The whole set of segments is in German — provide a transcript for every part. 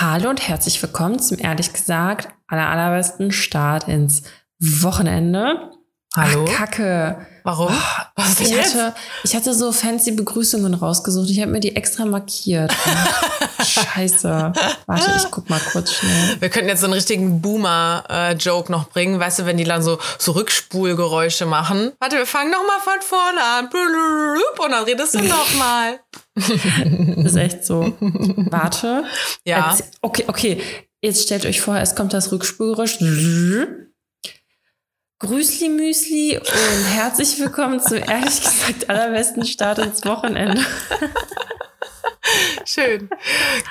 Hallo und herzlich willkommen zum ehrlich gesagt aller allerbesten Start ins Wochenende. Hallo? Ach, Kacke. Warum? Oh, Was ich, jetzt? hatte, ich hatte so fancy Begrüßungen rausgesucht. Ich habe mir die extra markiert. Scheiße. Warte, ich guck mal kurz schnell. Wir könnten jetzt so einen richtigen Boomer-Joke noch bringen. Weißt du, wenn die dann so, so Rückspulgeräusche machen. Warte, wir fangen noch mal von vorne an. Und dann redest du noch mal. Das ist echt so. Warte. Ja. Okay, okay. Jetzt stellt euch vor, es kommt das Rückspulgeräusch. Grüßli Müsli und herzlich willkommen zum ehrlich gesagt allerbesten Start ins Wochenende. Schön.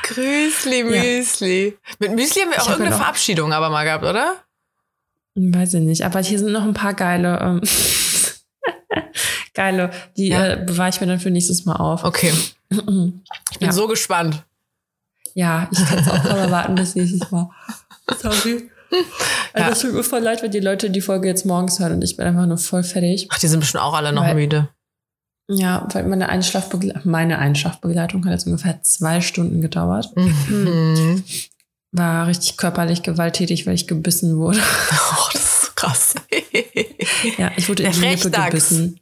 Grüßli, Müsli. Mit Müsli haben wir auch Ich ja irgendeine Verabschiedung aber mal gehabt, oder? Weiß ich nicht, aber hier sind noch ein paar geile, ähm, geile, die Ja. äh, bewahre ich mir dann für nächstes Mal auf. Okay. Ich bin Ja. so gespannt. Ja, ich kann es auch kaum erwarten bis nächstes Mal. Sorry. Also es tut mir voll leid, wenn die Leute die Folge jetzt morgens hören und ich bin einfach nur voll fertig. Ach, die sind bestimmt auch alle noch Weil- müde. Ja, weil meine Einschlafbegleitung, meine Einschlafbegleitung hat jetzt ungefähr zwei Stunden gedauert. Mhm. War richtig körperlich gewalttätig, weil ich gebissen wurde. Oh, das ist so krass. Ja, ich wurde in Der die Lippe gebissen.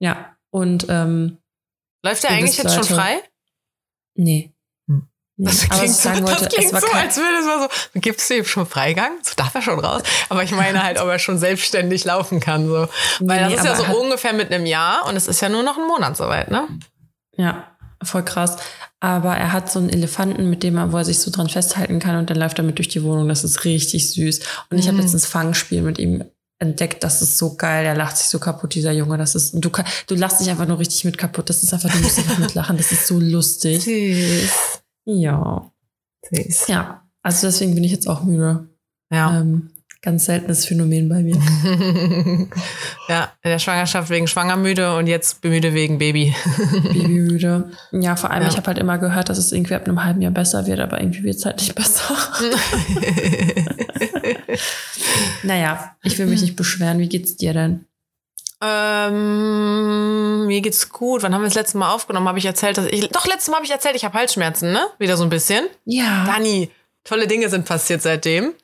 Ja, und ähm, Läuft der eigentlich jetzt schon frei? nee. Nee. Das klingt, so, wollte, das klingt so, kein, als würde es mal so, gibst du ihm schon Freigang? So darf er schon raus. Aber ich meine halt, ob er schon selbstständig laufen kann. So. Weil das Nee, ist ja so hat- ungefähr mit einem Jahr und es ist ja nur noch ein Monat soweit, ne? Ja, voll krass. Aber er hat so einen Elefanten, mit dem er, wo er sich so dran festhalten kann und dann läuft er mit durch die Wohnung. Das ist richtig süß. Und ich habe Mhm. letztens Fangspiel mit ihm entdeckt. Das ist so geil. Der lacht sich so kaputt, dieser Junge. Das ist, du, du lachst dich einfach nur richtig mit kaputt. Das ist einfach, du musst einfach mitlachen. Das ist so lustig. Süß. Ja. Süß. Ja. Also deswegen bin ich jetzt auch müde. Ja. Ähm, ganz seltenes Phänomen bei mir. ja, in der Schwangerschaft wegen Schwangermüde und jetzt müde wegen Baby. Babymüde. Ja, vor allem, Ja. ich habe halt immer gehört, dass es irgendwie ab einem halben Jahr besser wird, aber irgendwie wird es halt nicht besser. naja, ich will mich nicht beschweren. Wie geht's dir denn? Ähm, mir geht's gut. Wann haben wir das letzte Mal aufgenommen? Habe ich erzählt, dass ich. Doch, letztes Mal habe ich erzählt, ich habe Halsschmerzen, ne? Wieder so ein bisschen. Ja. Dani, tolle Dinge sind passiert seitdem.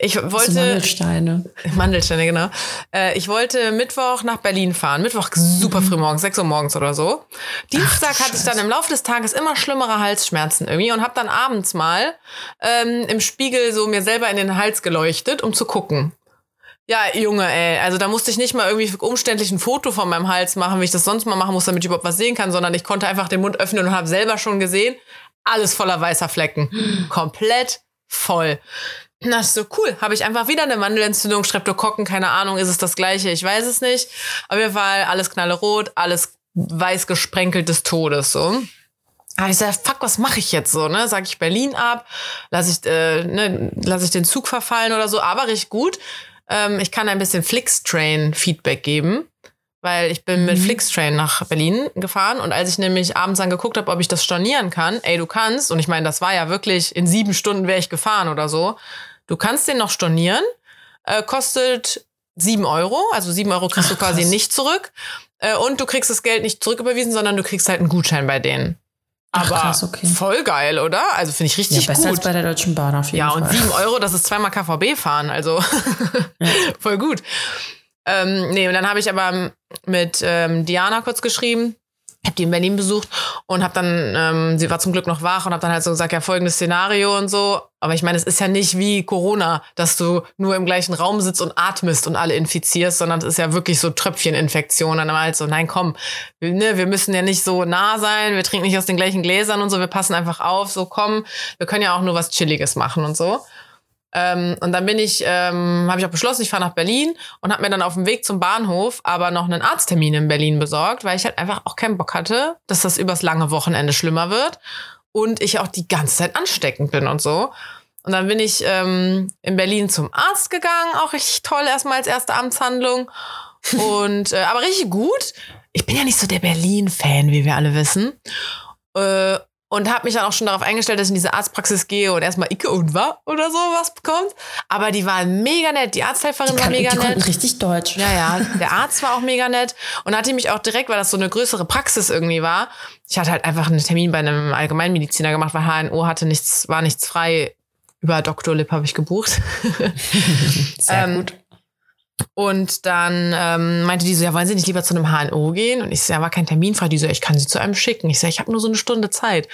Ich wollte. Mandelsteine. Mandelsteine, genau. Äh, ich wollte Mittwoch nach Berlin fahren. Mittwoch super früh morgens, 6 Uhr morgens oder so. Dienstag du hatte ich dann im Laufe des Tages immer schlimmere Halsschmerzen irgendwie und habe dann abends mal ähm, im Spiegel so mir selber in den Hals geleuchtet, um zu gucken. Ja, Junge, ey. Also da musste ich nicht mal irgendwie umständlich ein Foto von meinem Hals machen, wie ich das sonst mal machen muss, damit ich überhaupt was sehen kann, sondern ich konnte einfach den Mund öffnen und habe selber schon gesehen, alles voller weißer Flecken. Komplett voll. Na, ist so cool. Habe ich einfach wieder eine Mandelentzündung, Streptokokken, keine Ahnung, ist es das gleiche, ich weiß es nicht. Auf jeden Fall alles knallerot, alles weiß gesprenkelt des Todes, so. Aber ich sag, fuck, was mache ich jetzt so, ne? Sag ich Berlin ab, lass ich, äh, ne, lass ich den Zug verfallen oder so, aber richtig gut. Ähm, ich kann ein bisschen Flixtrain-Feedback geben, weil ich bin mit Mhm. Flixtrain nach Berlin gefahren und als ich nämlich abends dann geguckt habe, ob ich das stornieren kann, ey, du kannst, und ich meine, das war ja wirklich, in sieben Stunden wäre ich gefahren oder so, du kannst den noch stornieren, äh, kostet sieben Euro, also sieben Euro kriegst Ach, du quasi krass. nicht zurück äh, und du kriegst das Geld nicht zurücküberwiesen, sondern du kriegst halt einen Gutschein bei denen. Ach, Aber krass, okay. voll geil, oder? Also finde ich Ja, richtig besser als gut. bei der Deutschen Bahn auf jeden Ja, Fall. und sieben Euro, das ist zweimal KVB fahren, also Ja. voll gut. Ähm, nee, und dann habe ich aber mit ähm, Diana kurz geschrieben, habe die in Berlin besucht und habe dann, ähm, sie war zum Glück noch wach und habe dann halt so gesagt, ja, folgendes Szenario und so. Aber ich meine, es ist ja nicht wie Corona, dass du nur im gleichen Raum sitzt und atmest und alle infizierst, sondern es ist ja wirklich so Tröpfcheninfektion. Und dann halt so, nein, komm, wir, ne, wir müssen ja nicht so nah sein, wir trinken nicht aus den gleichen Gläsern und so, wir passen einfach auf, so komm, wir können ja auch nur was Chilliges machen und so. Ähm, und dann bin ich, ähm, habe ich auch beschlossen, ich fahre nach Berlin und habe mir dann auf dem Weg zum Bahnhof aber noch einen Arzttermin in Berlin besorgt, weil ich halt einfach auch keinen Bock hatte, dass das übers lange Wochenende schlimmer wird und ich auch die ganze Zeit ansteckend bin und so. Und dann bin ich ähm, in Berlin zum Arzt gegangen, auch richtig toll, erstmal als erste Amtshandlung. Und äh, aber richtig gut. Ich bin ja nicht so der Berlin-Fan, wie wir alle wissen. Äh, und habe mich dann auch schon darauf eingestellt, dass ich in diese Arztpraxis gehe und erstmal Icke und wa oder so was bekommt. Aber die waren mega nett. Die Arzthelferin Die, war kann, mega die nett. richtig Deutsch. Ja, ja, der Arzt war auch mega nett und hat die mich auch direkt, weil das so eine größere Praxis irgendwie war. Ich hatte halt einfach einen Termin bei einem Allgemeinmediziner gemacht, weil HNO hatte nichts, war nichts frei. Über Dr. Lip habe ich gebucht. Sehr Ähm, gut. Und dann ähm, meinte die so, ja, wollen Sie nicht lieber zu einem HNO gehen? Und ich so, ja, war kein Termin frei. Die so, ich kann Sie zu einem schicken. Ich so, ich habe nur so eine Stunde Zeit.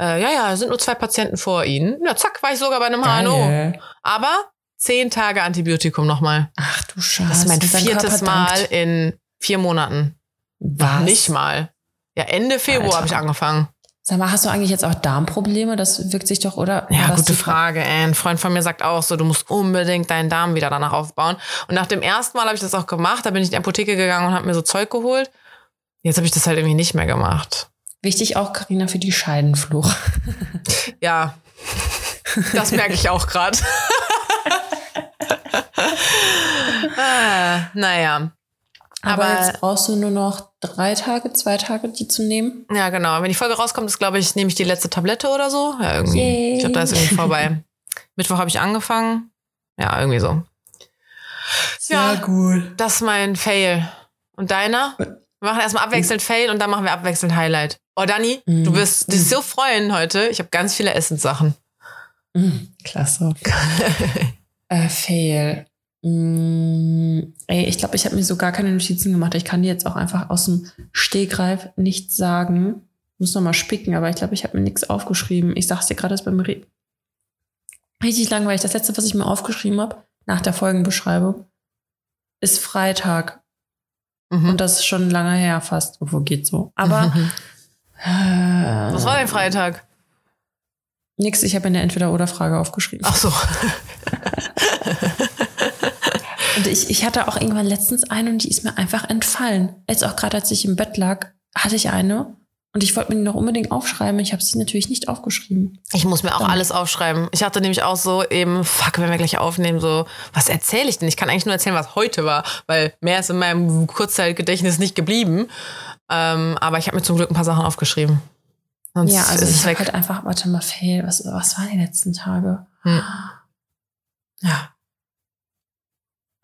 Äh, ja, ja, sind nur zwei Patienten vor Ihnen. Ja, zack, war ich sogar bei einem HNO. Geil. Aber zehn Tage Antibiotikum nochmal. Ach du Scheiße. Das ist mein viertes Mal in vier Monaten. Was? Nicht mal. Ja, Ende Februar habe ich angefangen. Sag mal, hast du eigentlich jetzt auch Darmprobleme? Das wirkt sich doch, oder? Ja, gute Frage. Ey. Ein Freund von mir sagt auch so, du musst unbedingt deinen Darm wieder danach aufbauen. Und nach dem ersten Mal habe ich das auch gemacht. Da bin ich in die Apotheke gegangen und habe mir so Zeug geholt. Jetzt habe ich das halt irgendwie nicht mehr gemacht. Wichtig auch, Karina, für die Scheidenfluch. Ja, das merke ich auch gerade. ah, naja. Aber, Aber- jetzt brauchst du nur noch drei Tage, zwei Tage, die zu nehmen. Ja, genau. Wenn die Folge rauskommt, ist, glaube ich, nehme ich die letzte Tablette oder so. Ja, irgendwie. Yay. Ich glaube, da ist irgendwie vorbei. Mittwoch habe ich angefangen. Ja, irgendwie so. Ja. gut. Das ist mein Fail. Und deiner? Wir machen erstmal abwechselnd Fail und dann machen wir abwechselnd Highlight. Oh, Dani, Mhm. du wirst dich so freuen heute. Ich habe ganz viele Essenssachen. Mm, klasse. äh, fail. Mm, ey, ich glaube, ich habe mir so gar keine Notizen gemacht. Ich kann dir jetzt auch einfach aus dem Stegreif nichts sagen. Muss noch mal spicken, aber ich glaube, ich habe mir nichts aufgeschrieben. Ich sag's dir gerade, das ist beim Re richtig langweilig. Das letzte, was ich mir aufgeschrieben habe, nach der Folgenbeschreibung, ist Freitag. Mhm. Und das ist schon lange her fast. Wo geht so? Aber äh, Was war denn Freitag? nix, ich habe eine Entweder-Oder-Frage aufgeschrieben. Ach so. Und ich, ich hatte auch irgendwann letztens eine und die ist mir einfach entfallen. Jetzt auch gerade, als ich im Bett lag, hatte ich eine und ich wollte mir die noch unbedingt aufschreiben. Ich habe sie natürlich nicht aufgeschrieben. Ich muss mir auch Dann- alles aufschreiben. Ich hatte nämlich auch so eben, fuck, wenn wir gleich aufnehmen, so, was erzähle ich denn? Ich kann eigentlich nur erzählen, was heute war, weil mehr ist in meinem Kurzzeitgedächtnis nicht geblieben. Ähm, aber ich habe mir zum Glück ein paar Sachen aufgeschrieben. Sonst ja, also ist ich es habe halt einfach, warte mal, fail. Was, was waren die letzten Tage? Hm. Ja.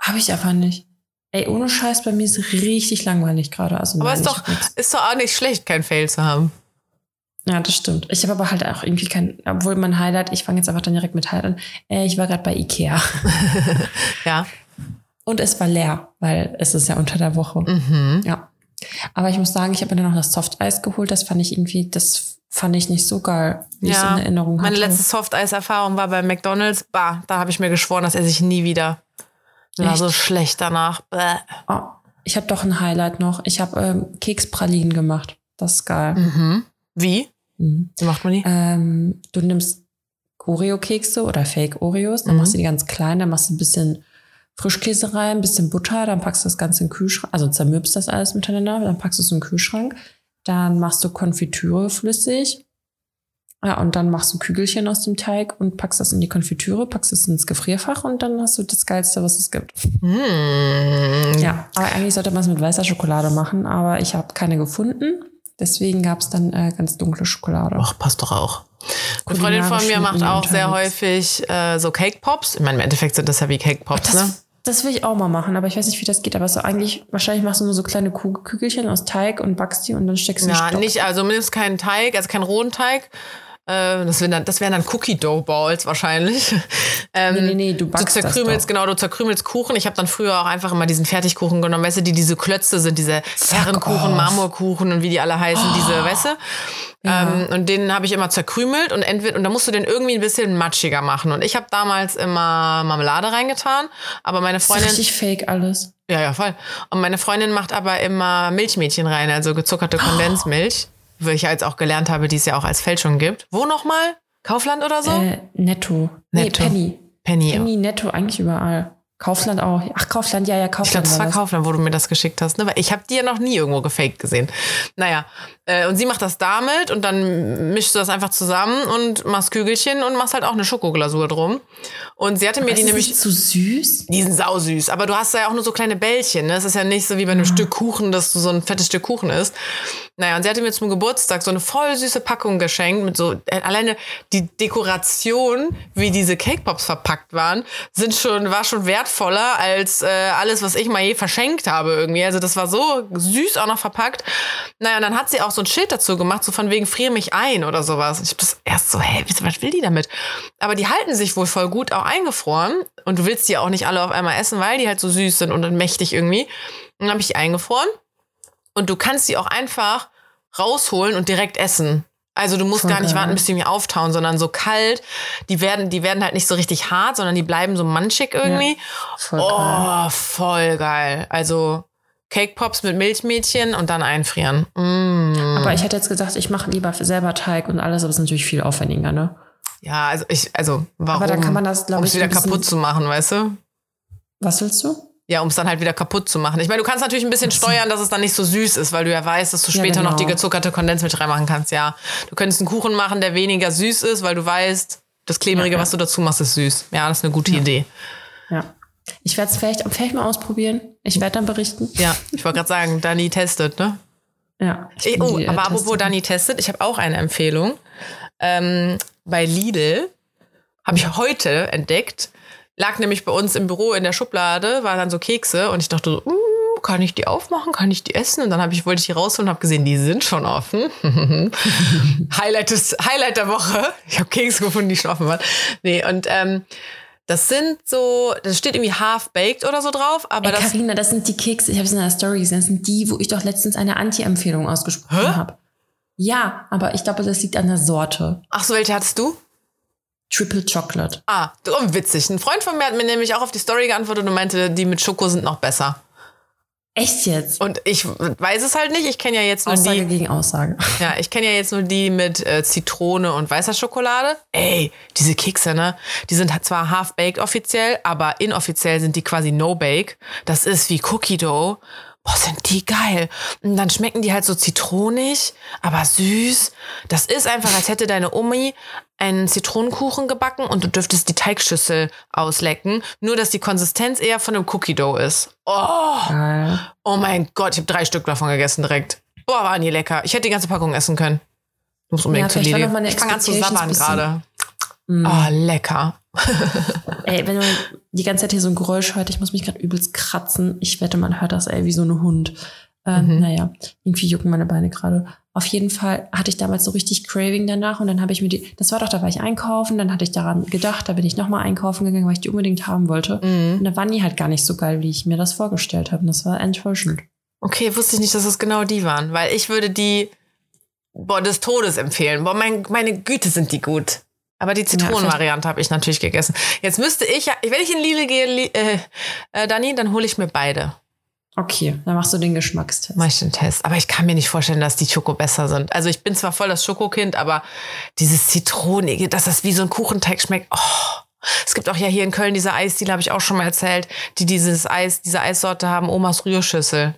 Habe ich aber nicht. Ey, ohne Scheiß, bei mir ist richtig langweilig gerade. Also Aber nein, ist ich doch, ist doch auch nicht schlecht, kein Fail zu haben. Ja, das stimmt. Ich habe aber halt auch irgendwie kein, obwohl mein Highlight, ich fange jetzt einfach dann direkt mit Highlight an. Äh, ich war gerade bei Ikea. Ja. Und es war leer, weil es ist ja unter der Woche. Mhm. Ja. Aber ich muss sagen, ich habe mir dann noch das Softeis geholt. Das fand ich irgendwie, das fand ich nicht so geil, wie ich es Ja. in Erinnerung hatte. Meine letzte Softeis-Erfahrung war bei McDonalds. Bah, da habe ich mir geschworen, dass er sich nie wieder. Mir war so schlecht danach. Bäh. Oh, ich habe doch ein Highlight noch. Ich habe ähm, Kekspralinen gemacht. Das ist geil. Mhm. Wie? Mhm. Wie macht man die? Ähm, du nimmst Oreo-Kekse oder Fake-Oreos, dann Mhm. machst du die ganz klein, dann machst du ein bisschen Frischkäse rein, ein bisschen Butter, dann packst du das Ganze in den Kühlschrank, also zermürbst das alles miteinander, dann packst du es in den Kühlschrank, dann machst du Konfitüre flüssig, ja, und dann machst du Kügelchen aus dem Teig und packst das in die Konfitüre, packst es ins Gefrierfach und dann hast du das Geilste, was es gibt. Hm. Ja, aber eigentlich sollte man es mit weißer Schokolade machen, aber ich habe keine gefunden. Deswegen gab es dann äh, ganz dunkle Schokolade. Ach, passt doch auch. Eine Freundin von mir macht auch sehr häufig äh, so Cake Pops. Ich meine, im Endeffekt sind das ja wie Cake Pops, ne? Das, das will ich auch mal machen, aber ich weiß nicht, wie das geht. Aber so eigentlich, wahrscheinlich machst du nur so kleine Kügelchen aus Teig und backst die und dann steckst du Ja, Stock. nicht, also nimmst keinen Teig, also keinen rohen Teig. Äh, das wären dann, das wären dann Cookie Dough Balls wahrscheinlich. ähm, Nee, nee, nee, du Du backst das zerkrümelst, genau, du zerkrümelst Kuchen. Ich habe dann früher auch einfach immer diesen Fertigkuchen genommen, weißt du, die diese Klötze sind, diese Herrenkuchen. Marmorkuchen und wie die alle heißen, diese, weißt du? Ja. Ähm, und den habe ich immer zerkrümelt und entweder und da musst du den irgendwie ein bisschen matschiger machen. Und ich habe damals immer Marmelade reingetan, aber meine Das ist Freundin richtig fake alles. ja, ja, voll. Und meine Freundin macht aber immer Milchmädchen rein, also gezuckerte Kondensmilch, wo ich ja jetzt auch gelernt habe, die es ja auch als Fälschung gibt. Wo nochmal? Kaufland oder so? Äh, netto. Nee, Netto. Penny. Penny. Penny, netto, eigentlich überall. Kaufland auch. Ach, Kaufland, ja, ja, Ich glaube, Kaufland. das war das. Kaufland, wo du mir das geschickt hast, ne? Weil ich habe die ja noch nie irgendwo gefaked gesehen. Naja, äh, und sie macht das damit und dann mischst du das einfach zusammen und machst Kügelchen und machst halt auch eine Schokoglasur drum. Und sie hatte mir Ist die nämlich nicht zu süß? Die sind sausüß, aber du hast ja auch nur so kleine Bällchen. Ne? Es ist ja nicht so wie bei einem Stück Kuchen, dass du so ein fettes Stück Kuchen isst. Naja, und sie hatte mir zum Geburtstag so eine voll süße Packung geschenkt mit so, äh, alleine die Dekoration, wie diese Cake Pops verpackt waren, sind schon, war schon wertvoller als äh, alles, was ich mal je verschenkt habe irgendwie. Also das war so süß auch noch verpackt. Naja, und dann hat sie auch so ein Schild dazu gemacht, so von wegen friere mich ein oder sowas. Ich hab das erst so, hä, was will die damit? Aber die halten sich wohl voll gut auch eingefroren. Und du willst die auch nicht alle auf einmal essen, weil die halt so süß sind und dann mächtig irgendwie. Und dann habe ich die eingefroren. Und du kannst die auch einfach rausholen und direkt essen. Also du musst Voll gar nicht geil. warten, bis die mir auftauen, sondern so kalt. Die werden, die werden halt nicht so richtig hart, sondern die bleiben so manchig irgendwie. Voll geil. oh, voll geil. Also Cake Pops mit Milchmädchen und dann einfrieren. Mm. Aber ich hätte jetzt gesagt, ich mache lieber selber Teig und alles, aber es ist natürlich viel aufwendiger, ne? Ja, also ich, also warum? Aber dann kann man das, glaube um ich, es wieder kaputt zu machen, weißt du? Was willst du? Ja, um es dann halt wieder kaputt zu machen. Ich meine, du kannst natürlich ein bisschen steuern, dass es dann nicht so süß ist, weil du ja weißt, dass du Ja, später noch die genau. gezuckerte Kondensmilch reinmachen kannst. Ja, du könntest einen Kuchen machen, der weniger süß ist, weil du weißt, das Klebrige, Ja, ja. was du dazu machst, ist süß. Ja, das ist eine gute Idee. Ja. Ich werde es vielleicht, vielleicht mal ausprobieren. Ich werde dann berichten. Ja, ich wollte gerade sagen, Dani testet, ne? Ja. ich oh, die, äh, aber apropos. Dani testet, ich habe auch eine Empfehlung. Ähm, bei Lidl habe ich heute entdeckt, lag nämlich bei uns im Büro in der Schublade, waren dann so Kekse und ich dachte so, "Uh, kann ich die aufmachen, kann ich die essen? Und dann habe ich, wollte ich die rausholen und habe gesehen, die sind schon offen. Highlight, des, Highlight der Woche. Ich habe Kekse gefunden, die schon offen waren. Nee, und ähm, das sind so, das steht irgendwie half-baked oder so drauf, aber Ey, das Carina, das sind die Kekse, ich habe es in der Story gesehen, das sind die, wo ich doch letztens eine Anti-Empfehlung ausgesprochen habe. Ja, aber ich glaube, das liegt an der Sorte. Ach so, welche hattest du? Triple Chocolate. Ah, oh, witzig. Ein Freund von mir hat mir nämlich auch auf die Story geantwortet und meinte, die mit Schoko sind noch besser. Echt jetzt? Und ich weiß es halt nicht. Ich kenne ja jetzt nur Aussage die. gegen Aussage. Ja, ich kenne ja jetzt nur die mit äh, Zitrone und weißer Schokolade. Ey, diese Kekse, ne? Die sind halt zwar half-baked offiziell, aber inoffiziell sind die quasi no-bake. Das ist wie Cookie Dough. Boah, sind die geil. Und dann schmecken die halt so zitronig, aber süß. Das ist einfach, als hätte deine Omi einen Zitronenkuchen gebacken und du dürftest die Teigschüssel auslecken. Nur, dass die Konsistenz eher von einem Cookie Dough ist. Oh, Geil. oh mein Gott, ich habe drei Stück davon gegessen direkt. Boah, waren die lecker. Ich hätte die ganze Packung essen können. Ich muss unbedingt Ja, zu Lidl. Ich fange an zu sabbern gerade. Oh, lecker. Ey, wenn man die ganze Zeit hier so ein Geräusch hört, ich muss mich gerade übelst kratzen. Ich wette, man hört das, ey, wie so ein Hund. Ähm, Mhm. Naja, irgendwie jucken meine Beine gerade. Auf jeden Fall hatte ich damals so richtig Craving danach und dann habe ich mir die, das war doch, da war ich einkaufen, dann hatte ich daran gedacht, da bin ich nochmal einkaufen gegangen, weil ich die unbedingt haben wollte. Mhm. Und da waren die halt gar nicht so geil, wie ich mir das vorgestellt habe. Und das war enttäuschend. Okay, wusste ich nicht, dass es genau die waren, weil ich würde die boah, des Todes empfehlen. Boah, mein, meine Güte, sind die gut. Aber die Zitronenvariante habe ich natürlich gegessen. Jetzt müsste ich ja, wenn ich in Lidl gehe, äh, äh, Dani, dann hole ich mir beide. Okay, dann machst du den Geschmackstest. Mach ich den Test. Aber ich kann mir nicht vorstellen, dass die Schoko besser sind. Also ich bin zwar voll das Schokokind, aber dieses Zitronige, dass das wie so ein Kuchenteig schmeckt. Oh. Es gibt auch ja hier in Köln diese Eisdiele, habe ich auch schon mal erzählt, die dieses Eis, diese Eissorte haben, Omas Rührschüssel.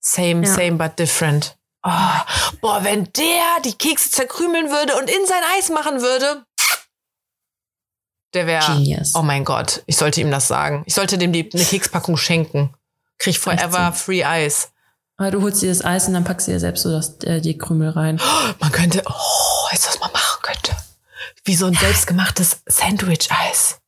Same, Ja. same, but different. Oh. Boah, wenn der die Kekse zerkrümeln würde und in sein Eis machen würde, der wäre. Genius. Oh mein Gott, ich sollte ihm das sagen. Ich sollte dem die, eine Kekspackung schenken. Krieg forever free Eis. Aber du holst dir das Eis und dann packst du dir selbst so das, äh, die Krümel rein. Man könnte, oh, du, was man machen könnte? Wie so ein selbstgemachtes Sandwich-Eis.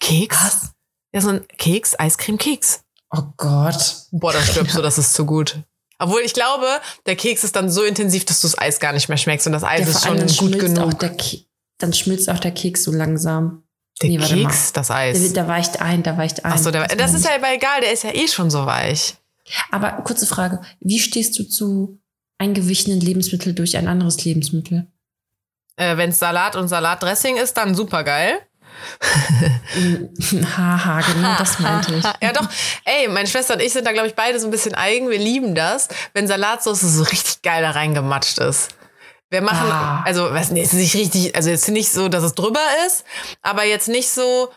Keks? Was? Ja, so ein Keks, Eiscreme, Keks. Oh Gott. Boah, da stirbst du, das ist zu gut. Obwohl ich glaube, der Keks ist dann so intensiv, dass du das Eis gar nicht mehr schmeckst und das Eis Ja, ist schon dann gut genug. Ke dann schmilzt auch der Keks so langsam. Der Nee, Keks, das Eis. der weicht ein, der weicht ein. Achso, der, das meine ist ja aber egal, der ist ja eh schon so weich. Aber kurze Frage. Wie stehst du zu eingewichenen Lebensmitteln durch ein anderes Lebensmittel? Äh, Wenn es Salat und Salatdressing ist, dann super geil. Haha, genau das meinte ich. ja, doch. Ey, meine Schwester und ich sind da, glaube ich, beide so ein bisschen eigen. Wir lieben das, wenn Salatsauce so richtig geil da reingematscht ist. Wir machen, Ah. also, was, nee, es ist nicht richtig, also jetzt nicht so, dass es drüber ist, aber jetzt nicht so,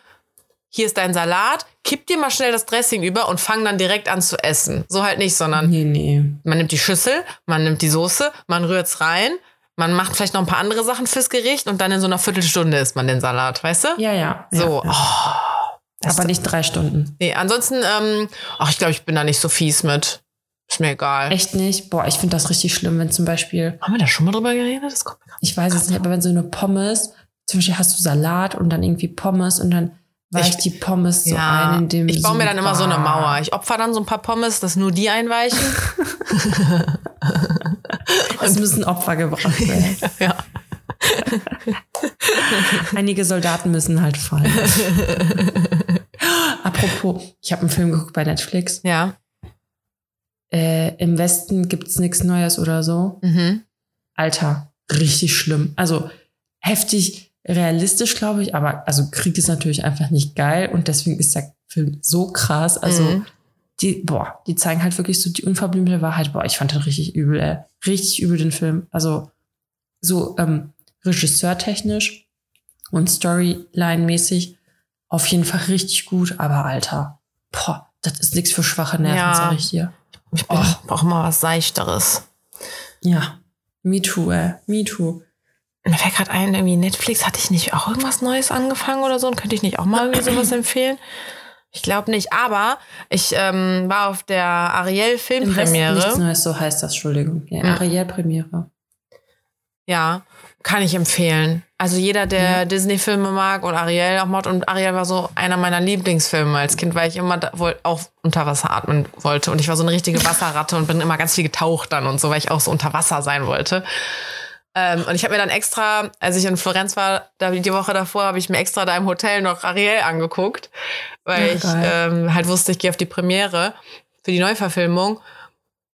hier ist dein Salat, kipp dir mal schnell das Dressing über und fang dann direkt an zu essen. So halt nicht, sondern Nee, nee. man nimmt die Schüssel, man nimmt die Soße, man rührt's rein, man macht vielleicht noch ein paar andere Sachen fürs Gericht und dann in so einer Viertelstunde isst man den Salat, weißt du? Ja, ja. So, Ja, oh, aber nicht drei Stunden. Nee, ansonsten, ähm, ach, ich glaube, ich bin da nicht so fies mit. Ist mir egal. Echt nicht? Boah, ich finde das richtig schlimm, wenn zum Beispiel, Haben wir da schon mal drüber geredet? Das kommt mir grad- ich weiß es nicht, aber wenn so eine Pommes, zum Beispiel hast du Salat und dann irgendwie Pommes und dann weicht die Pommes so ein in dem ich baue mir dann immer so eine. Mauer. Ich opfer dann so ein paar Pommes, dass nur die einweichen. Es müssen Opfer gebracht werden. ja. Einige Soldaten müssen halt fallen. Apropos, ich habe einen Film geguckt bei Netflix. Ja. Äh, Im Westen gibt's nichts Neues oder so. Mhm. Alter, richtig schlimm. Also heftig realistisch, glaube ich, aber also Krieg ist natürlich einfach nicht geil und deswegen ist der Film so krass. Also Mhm. die, boah, die zeigen halt wirklich so die unverblümte Wahrheit. Boah, ich fand den richtig übel, ey. Richtig übel den Film. Also so ähm, regisseurtechnisch und Storyline-mäßig auf jeden Fall richtig gut, aber Alter, boah, das ist nichts für schwache Nerven, Ja. sag ich dir. Ich bin, brauche mal was Seichteres. Ja, me too, ey, me too. Mir fällt gerade ein, irgendwie Netflix, hatte ich nicht auch irgendwas Neues angefangen oder so? Und könnte ich nicht auch mal irgendwie sowas empfehlen? Ich glaube nicht, aber ich ähm, war auf der Ariel Filmpremiere. nichts Neues, so heißt das, Entschuldigung. Ja, Ja. Ariel-Premiere. Ja, kann ich empfehlen. Also jeder, der Disney-Filme mag und Ariel auch mag. Und Ariel war so einer meiner Lieblingsfilme als Kind, weil ich immer da, wohl auch unter Wasser atmen wollte. Und ich war so eine richtige Wasserratte und bin immer ganz viel getaucht dann und so, weil ich auch so unter Wasser sein wollte. Ähm, und ich habe mir dann extra, als ich in Florenz war, da die Woche davor, habe ich mir extra da im Hotel noch Ariel angeguckt, weil Ja, ich ähm, halt wusste, ich gehe auf die Premiere für die Neuverfilmung.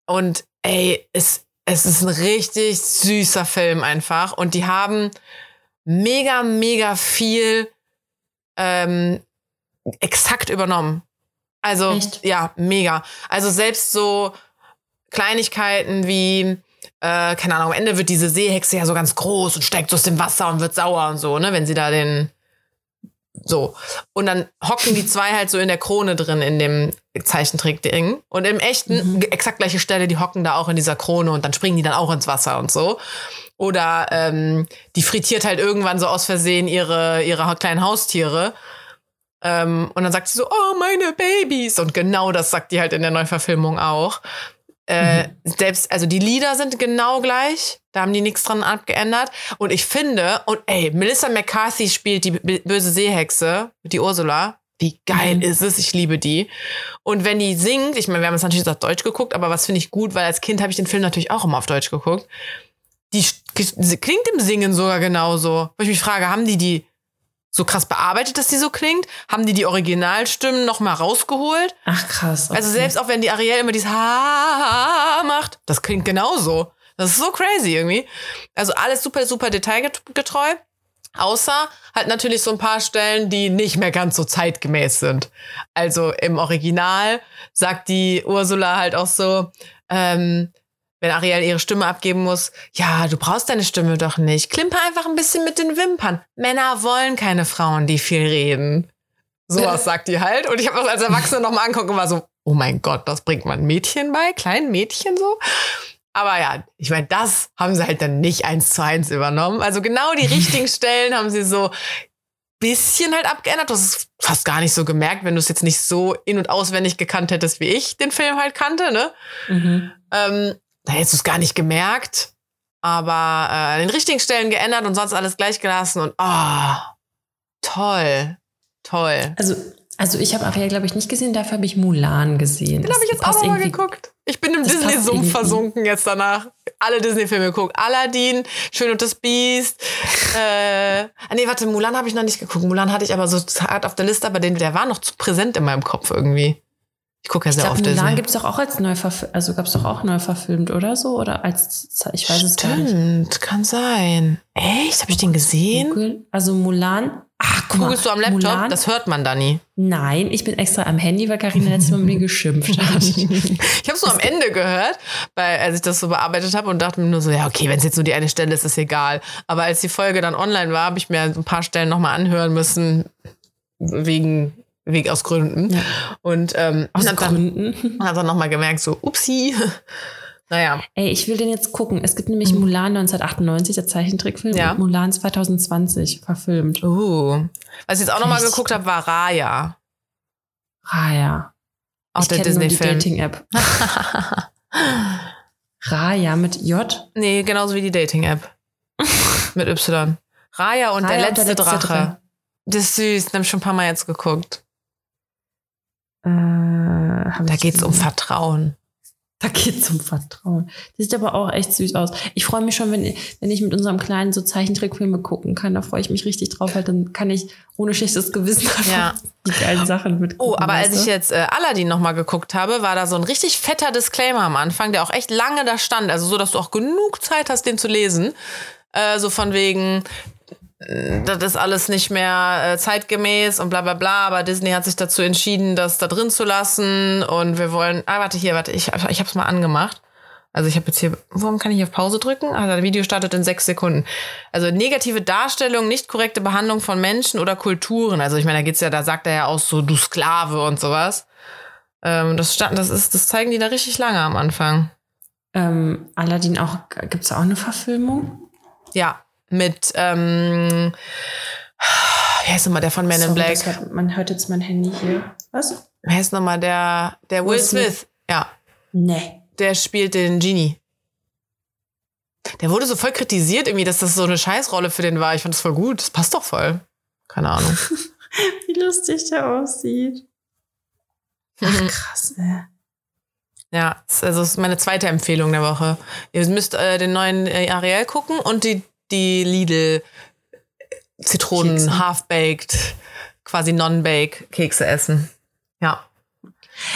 Und ey, es, es ist ein richtig süßer Film einfach. Und die haben mega, mega viel ähm, exakt übernommen. Also, Echt? ja, mega. Also selbst so Kleinigkeiten wie, äh, keine Ahnung, am Ende wird diese Seehexe ja so ganz groß und steigt so aus dem Wasser und wird sauer und so, ne, wenn sie da den, so. Und dann hocken die zwei halt so in der Krone drin, in dem Zeichentrick-Ding. Und im echten, Mhm. exakt gleiche Stelle, die hocken da auch in dieser Krone und dann springen die dann auch ins Wasser und so. Oder ähm, die frittiert halt irgendwann so aus Versehen ihre, ihre kleinen Haustiere. Ähm, und dann sagt sie so, oh, meine Babys. Und genau das sagt die halt in der Neuverfilmung auch. Äh, Selbst, also die Lieder sind genau gleich. Da haben die nichts dran abgeändert. Und ich finde, und ey, Melissa McCarthy spielt die böse Seehexe, die Ursula. Wie geil Mhm. ist es? Ich liebe die. Und wenn die singt, ich meine, wir haben es natürlich auf Deutsch geguckt, aber was finde ich gut, weil als Kind habe ich den Film natürlich auch immer auf Deutsch geguckt. Die klingt im Singen sogar genauso. Wo ich mich frage, haben die die so krass bearbeitet, dass die so klingt? Haben die die Originalstimmen noch mal rausgeholt? Ach krass. Also okay. selbst auch wenn die Ariel immer dieses Ha macht, das klingt genauso. Das ist so crazy irgendwie. Also alles super, super detailgetreu. Außer halt natürlich so ein paar Stellen, die nicht mehr ganz so zeitgemäß sind. Also im Original sagt die Ursula halt auch so, ähm, wenn Ariel ihre Stimme abgeben muss, ja, du brauchst deine Stimme doch nicht. Klimper einfach ein bisschen mit den Wimpern. Männer wollen keine Frauen, die viel reden. Sowas sagt die halt. Und ich habe das als Erwachsene nochmal angucken und war so, oh mein Gott, das bringt man Mädchen bei, kleinen Mädchen so. Aber ja, ich meine, das haben sie halt dann nicht eins zu eins übernommen. Also genau die richtigen Stellen haben sie so bisschen halt abgeändert. Du hast es fast gar nicht so gemerkt, wenn du es jetzt nicht so in- und auswendig gekannt hättest, wie ich den Film halt kannte, ne? Mhm. Ähm, da hättest du es gar nicht gemerkt. Aber äh, an den richtigen Stellen geändert und sonst alles gleich gelassen und oh, toll. Toll. Also, also ich habe Ariel, glaube ich, nicht gesehen, dafür habe ich Mulan gesehen. Den habe ich jetzt auch nochmal geguckt. Ich bin im Disney-Sumpf versunken jetzt danach. Alle Disney-Filme geguckt. Aladdin, Schön und das Biest. äh, nee, warte, Mulan habe ich noch nicht geguckt. Mulan hatte ich aber so hart auf der Liste, aber den, der war noch zu präsent in meinem Kopf irgendwie. Ich gucke ja Ich sehr glaube, oft Mulan Disney. gibt es doch auch als neu verfilmt, also gab es doch auch neu verfilmt oder so? Oder als, ich weiß es gar nicht. Stimmt, kann sein. Echt? Habe ich den gesehen? Google. Also Mulan. Ach, guck mal. Googlest du am Laptop? Mulan? Das hört man da nie. Nein, ich bin extra am Handy, weil Karina letztes Mal mit mir geschimpft hat. Ich habe es nur am Ende gehört, weil als ich das so bearbeitet habe und dachte mir nur so, ja, okay, wenn es jetzt nur die eine Stelle ist, ist egal. Aber als die Folge dann online war, habe ich mir ein paar Stellen nochmal anhören müssen, wegen, wegen aus Gründen. Ja. Und ähm, Aus hab dann, Gründen. dann nochmal gemerkt, so, upsi. Naja, Ey, ich will den jetzt gucken. Es gibt nämlich Mulan 1998, der Zeichentrickfilm, Ja. und Mulan 2020 verfilmt. uh. Was ich jetzt auch nochmal geguckt habe, war Raya. Ja. Auch ich der Disney-Film. Dating-App. Raya mit J. Nee, genauso wie die Dating-App. mit Y. Raya und, Raya der, und letzte der letzte Drache. Drache. Das ist süß, den hab ich schon ein paar Mal jetzt geguckt. Äh, Da ich geht's um. Vertrauen. Da geht's um Vertrauen. Das sieht aber auch echt süß aus. Ich freue mich schon, wenn, wenn ich mit unserem Kleinen so Zeichentrickfilme gucken kann. Da freue ich mich richtig drauf, weil dann kann ich ohne schlechtes Gewissen Ja. die geilen Sachen mit. Oh, aber als ich jetzt äh, Aladdin nochmal geguckt habe, war da so ein richtig fetter Disclaimer am Anfang, der auch echt lange da stand. Also so, dass du auch genug Zeit hast, den zu lesen. Äh, so von wegen, das ist alles nicht mehr äh, zeitgemäß und bla bla bla, aber Disney hat sich dazu entschieden, das da drin zu lassen und wir wollen. Ah, warte, hier, warte, ich, ich hab's mal angemacht. Also ich habe jetzt hier, warum kann ich hier auf Pause drücken? Ah, das Video startet in sechs Sekunden. Also negative Darstellung, nicht korrekte Behandlung von Menschen oder Kulturen. Also ich meine, da geht's ja, da sagt er ja auch so, du Sklave und sowas. Ähm, das stand, das ist, das zeigen die da richtig lange am Anfang. ähm, Aladdin auch, gibt's da auch eine Verfilmung? Ja, mit, ähm, wie heißt nochmal der von Men in Black? hört- man hört jetzt mein Handy hier. Was? Wie heißt nochmal der, der Will Will Smith? Smith. Ja, Nee. der spielt den Genie. Der wurde so voll kritisiert, irgendwie, dass das so eine Scheißrolle für den war. Ich fand das voll gut. Das passt doch voll. Keine Ahnung. Wie lustig der aussieht. Ach, krass, ey. Ja, das ist also ist meine zweite Empfehlung der Woche. Ihr müsst äh, den neuen äh, Ariel gucken und die, die Lidl Zitronen Kekse. Half-Baked, quasi Non-Bake Kekse essen. Ja.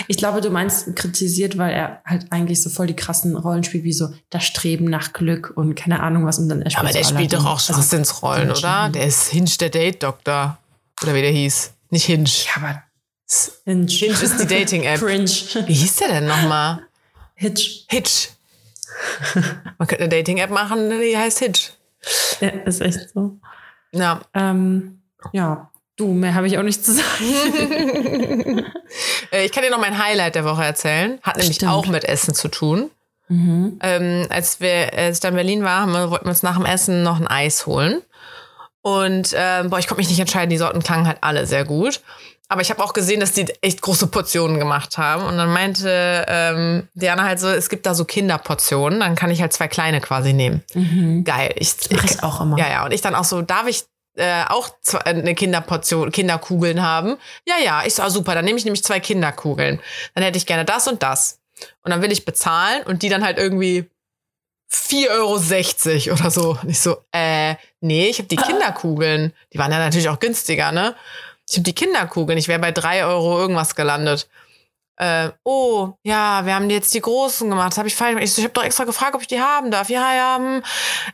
Ich glaube, du meinst kritisiert, weil er halt eigentlich so voll die krassen Rollen spielt, wie so das Streben nach Glück und keine Ahnung was. Und dann er Aber so der spielt doch auch Also, Schwachsinnsrollen, der oder? Der ist Hinge der Date-Doktor. Oder wie der hieß. Nicht Hinge. Ja, aber Hinge. Hinge ist die Dating-App. Cringe. Wie hieß der denn nochmal? Hitch. Hitch. Man könnte eine Dating-App machen, die heißt Hitch. Ja, ist echt so. Ja. Ähm, ja, du, mehr habe ich auch nicht zu sagen. Äh, ich kann dir noch mein Highlight der Woche erzählen. Hat nämlich Stimmt. auch mit Essen zu tun. mhm. Ähm, als wir als ich dann in Berlin war, wir, wollten wir uns nach dem Essen noch ein Eis holen. Und ähm, boah, ich konnte mich nicht entscheiden, die Sorten klangen halt alle sehr gut. Aber ich habe auch gesehen, dass die echt große Portionen gemacht haben. Und dann meinte ähm, Diana halt so, es gibt da so Kinderportionen, dann kann ich halt zwei kleine quasi nehmen. Mhm. Geil. Ich, Mach ich auch immer. Ja, ja. Und ich dann auch so, darf ich äh, auch zwei, eine Kinderportion, Kinderkugeln haben? Ja, ja. Ich so, ah, super, dann nehme ich nämlich zwei Kinderkugeln. Dann hätte ich gerne das und das. Und dann will ich bezahlen und die dann halt irgendwie 4,60 Euro oder so. Und ich so, äh, nee, ich habe die Kinderkugeln. Die waren ja natürlich auch günstiger, ne? Ich habe die Kinderkugeln. Ich wäre bei 3 Euro irgendwas gelandet. Äh, oh, ja, wir haben jetzt die großen gemacht. Das habe ich falsch gemacht. Ich, so, ich habe doch extra gefragt, ob ich die haben darf. Ja, ja, hm,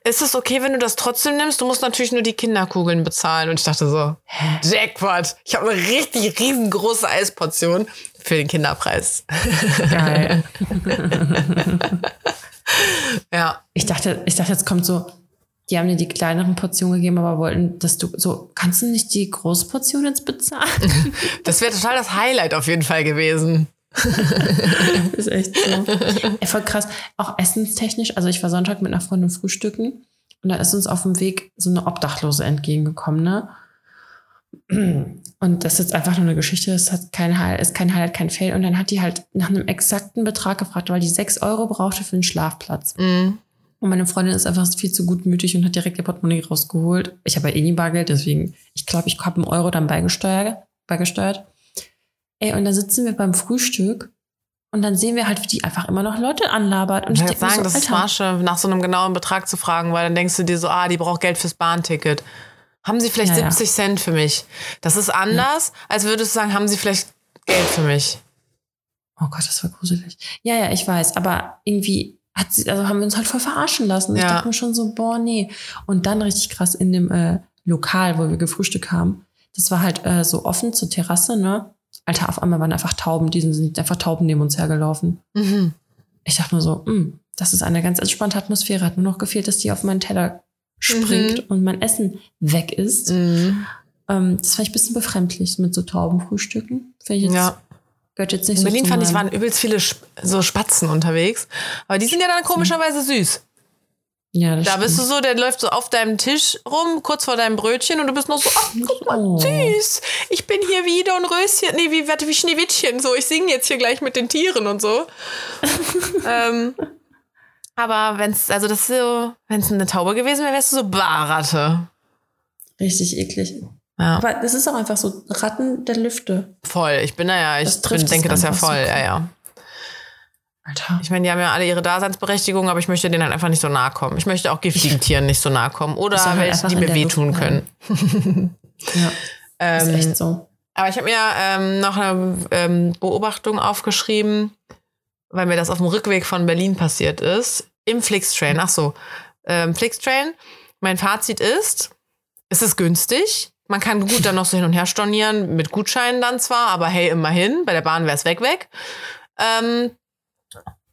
ist es okay, wenn du das trotzdem nimmst? Du musst natürlich nur die Kinderkugeln bezahlen. Und ich dachte so, Jackpot. Ich habe eine richtig riesengroße Eisportion für den Kinderpreis. Geil. Ja, Ich dachte, ich dachte, jetzt kommt so, die haben dir die kleineren Portionen gegeben, aber wollten, dass du so, kannst du nicht die große Portion jetzt bezahlen? das wäre total das Highlight auf jeden Fall gewesen. ist echt so. Ey, voll krass. Auch essenstechnisch. Also ich war Sonntag mit einer Freundin frühstücken und da ist uns auf dem Weg so eine Obdachlose entgegengekommen, ne? Und das ist jetzt einfach nur eine Geschichte, das hat kein Highlight, ist kein Highlight, kein Fail. Und dann hat die halt nach einem exakten Betrag gefragt, weil die sechs Euro brauchte für einen Schlafplatz. Mhm. Und meine Freundin ist einfach viel zu gutmütig und hat direkt ihr Portemonnaie rausgeholt. Ich habe ja eh nie Bargeld, deswegen, ich glaube, ich habe einen Euro dann beigesteuert. beigesteuert. Ey, und da sitzen wir beim Frühstück und dann sehen wir halt, wie die einfach immer noch Leute anlabert. Und Ich ich würde sagen, so, das ist Masche, nach so einem genauen Betrag zu fragen, weil dann denkst du dir so, ah, die braucht Geld fürs Bahnticket. Haben Sie vielleicht Ja, ja. 70 Cent für mich? Das ist anders, als würdest du sagen, haben Sie vielleicht Geld für mich? oh Gott, das war gruselig. Ja, ja, ich weiß, aber irgendwie hat sie, also haben wir uns halt voll verarschen lassen. Ich dachte mir schon so, boah, nee. Und dann richtig krass in dem äh, Lokal, wo wir gefrühstückt haben. Das war halt äh, so offen zur Terrasse, ne? Alter, auf einmal waren einfach Tauben, die sind einfach Tauben neben uns hergelaufen. Mhm. Ich dachte nur so, hm, das ist eine ganz entspannte Atmosphäre. Hat nur noch gefehlt, dass die auf meinen Teller springt und mein Essen weg ist. Mhm. Ähm, das fand ich ein bisschen befremdlich mit so Taubenfrühstücken. Finde ich jetzt, Ja. gehört jetzt nicht In so Berlin fand ich, waren übelst viele so Spatzen unterwegs. Aber die sind ja dann komischerweise süß. Ja, das Da stimmt. bist du so, der läuft so auf deinem Tisch rum, kurz vor deinem Brötchen und du bist noch so, ach, guck mal, Oh. süß. Ich bin hier wie Dornröschen, nee, wie, warte, wie Schneewittchen, so, ich singe jetzt hier gleich mit den Tieren und so. ähm, aber wenn's, also das ist so, wenn's eine Taube gewesen wäre, wärst du so Barratte. Richtig eklig. Ja. Aber das ist auch einfach so Ratten der Lüfte. Voll, ich bin da ja, ich Das bin, es denke das ja voll, super. ja, ja. Alter. Ich meine, die haben ja alle ihre Daseinsberechtigung, aber ich möchte denen halt einfach nicht so nahe kommen. Ich möchte auch giftigen Tieren nicht so nahe kommen oder halt welche, die mir wehtun können. Ja, ist Ähm, echt so. Aber ich habe mir ähm, noch eine ähm, Beobachtung aufgeschrieben, weil mir das auf dem Rückweg von Berlin passiert ist. Im Flixtrain. Ach so. Ähm, Flixtrain. Mein Fazit ist, es ist günstig. Man kann gut dann noch so hin und her stornieren, mit Gutscheinen dann zwar, aber hey, immerhin. Bei der Bahn wäre es weg, weg. Ähm,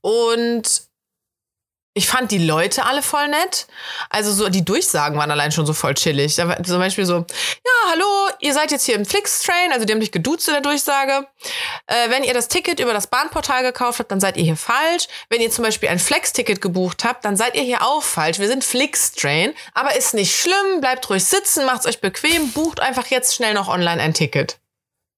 und ich fand die Leute alle voll nett. Also so die Durchsagen waren allein schon so voll chillig. Da war zum Beispiel so, ja, hallo, ihr seid jetzt hier im Flixtrain, also die haben dich geduzt in der Durchsage. Äh, wenn ihr das Ticket über das Bahnportal gekauft habt, dann seid ihr hier falsch. Wenn ihr zum Beispiel ein Flex-Ticket gebucht habt, dann seid ihr hier auch falsch. Wir sind Flixtrain, aber ist nicht schlimm, bleibt ruhig sitzen, macht's euch bequem, bucht einfach jetzt schnell noch online ein Ticket.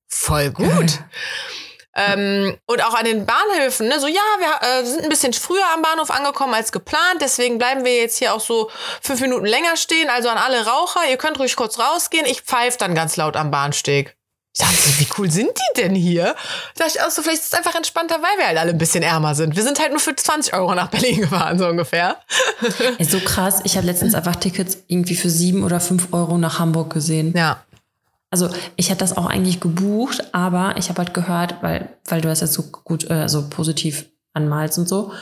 Voll gut. Ähm, und auch an den Bahnhöfen, ne, so ja, wir äh, sind ein bisschen früher am Bahnhof angekommen als geplant, deswegen bleiben wir jetzt hier auch so fünf Minuten länger stehen. Also an alle Raucher, ihr könnt ruhig kurz rausgehen. Ich pfeife dann ganz laut am Bahnsteg. Ich dachte, so, wie cool sind die denn hier? Da dachte ich auch so, vielleicht ist es einfach entspannter, weil wir halt alle ein bisschen ärmer sind. Wir sind halt nur für 20 Euro nach Berlin gefahren, so ungefähr. Ey, so krass. Ich habe letztens einfach Tickets irgendwie für sieben oder fünf Euro nach Hamburg gesehen. Ja. Also ich hätte das auch eigentlich gebucht, aber ich habe halt gehört, weil, weil du das jetzt so gut, äh, so positiv anmalst und so.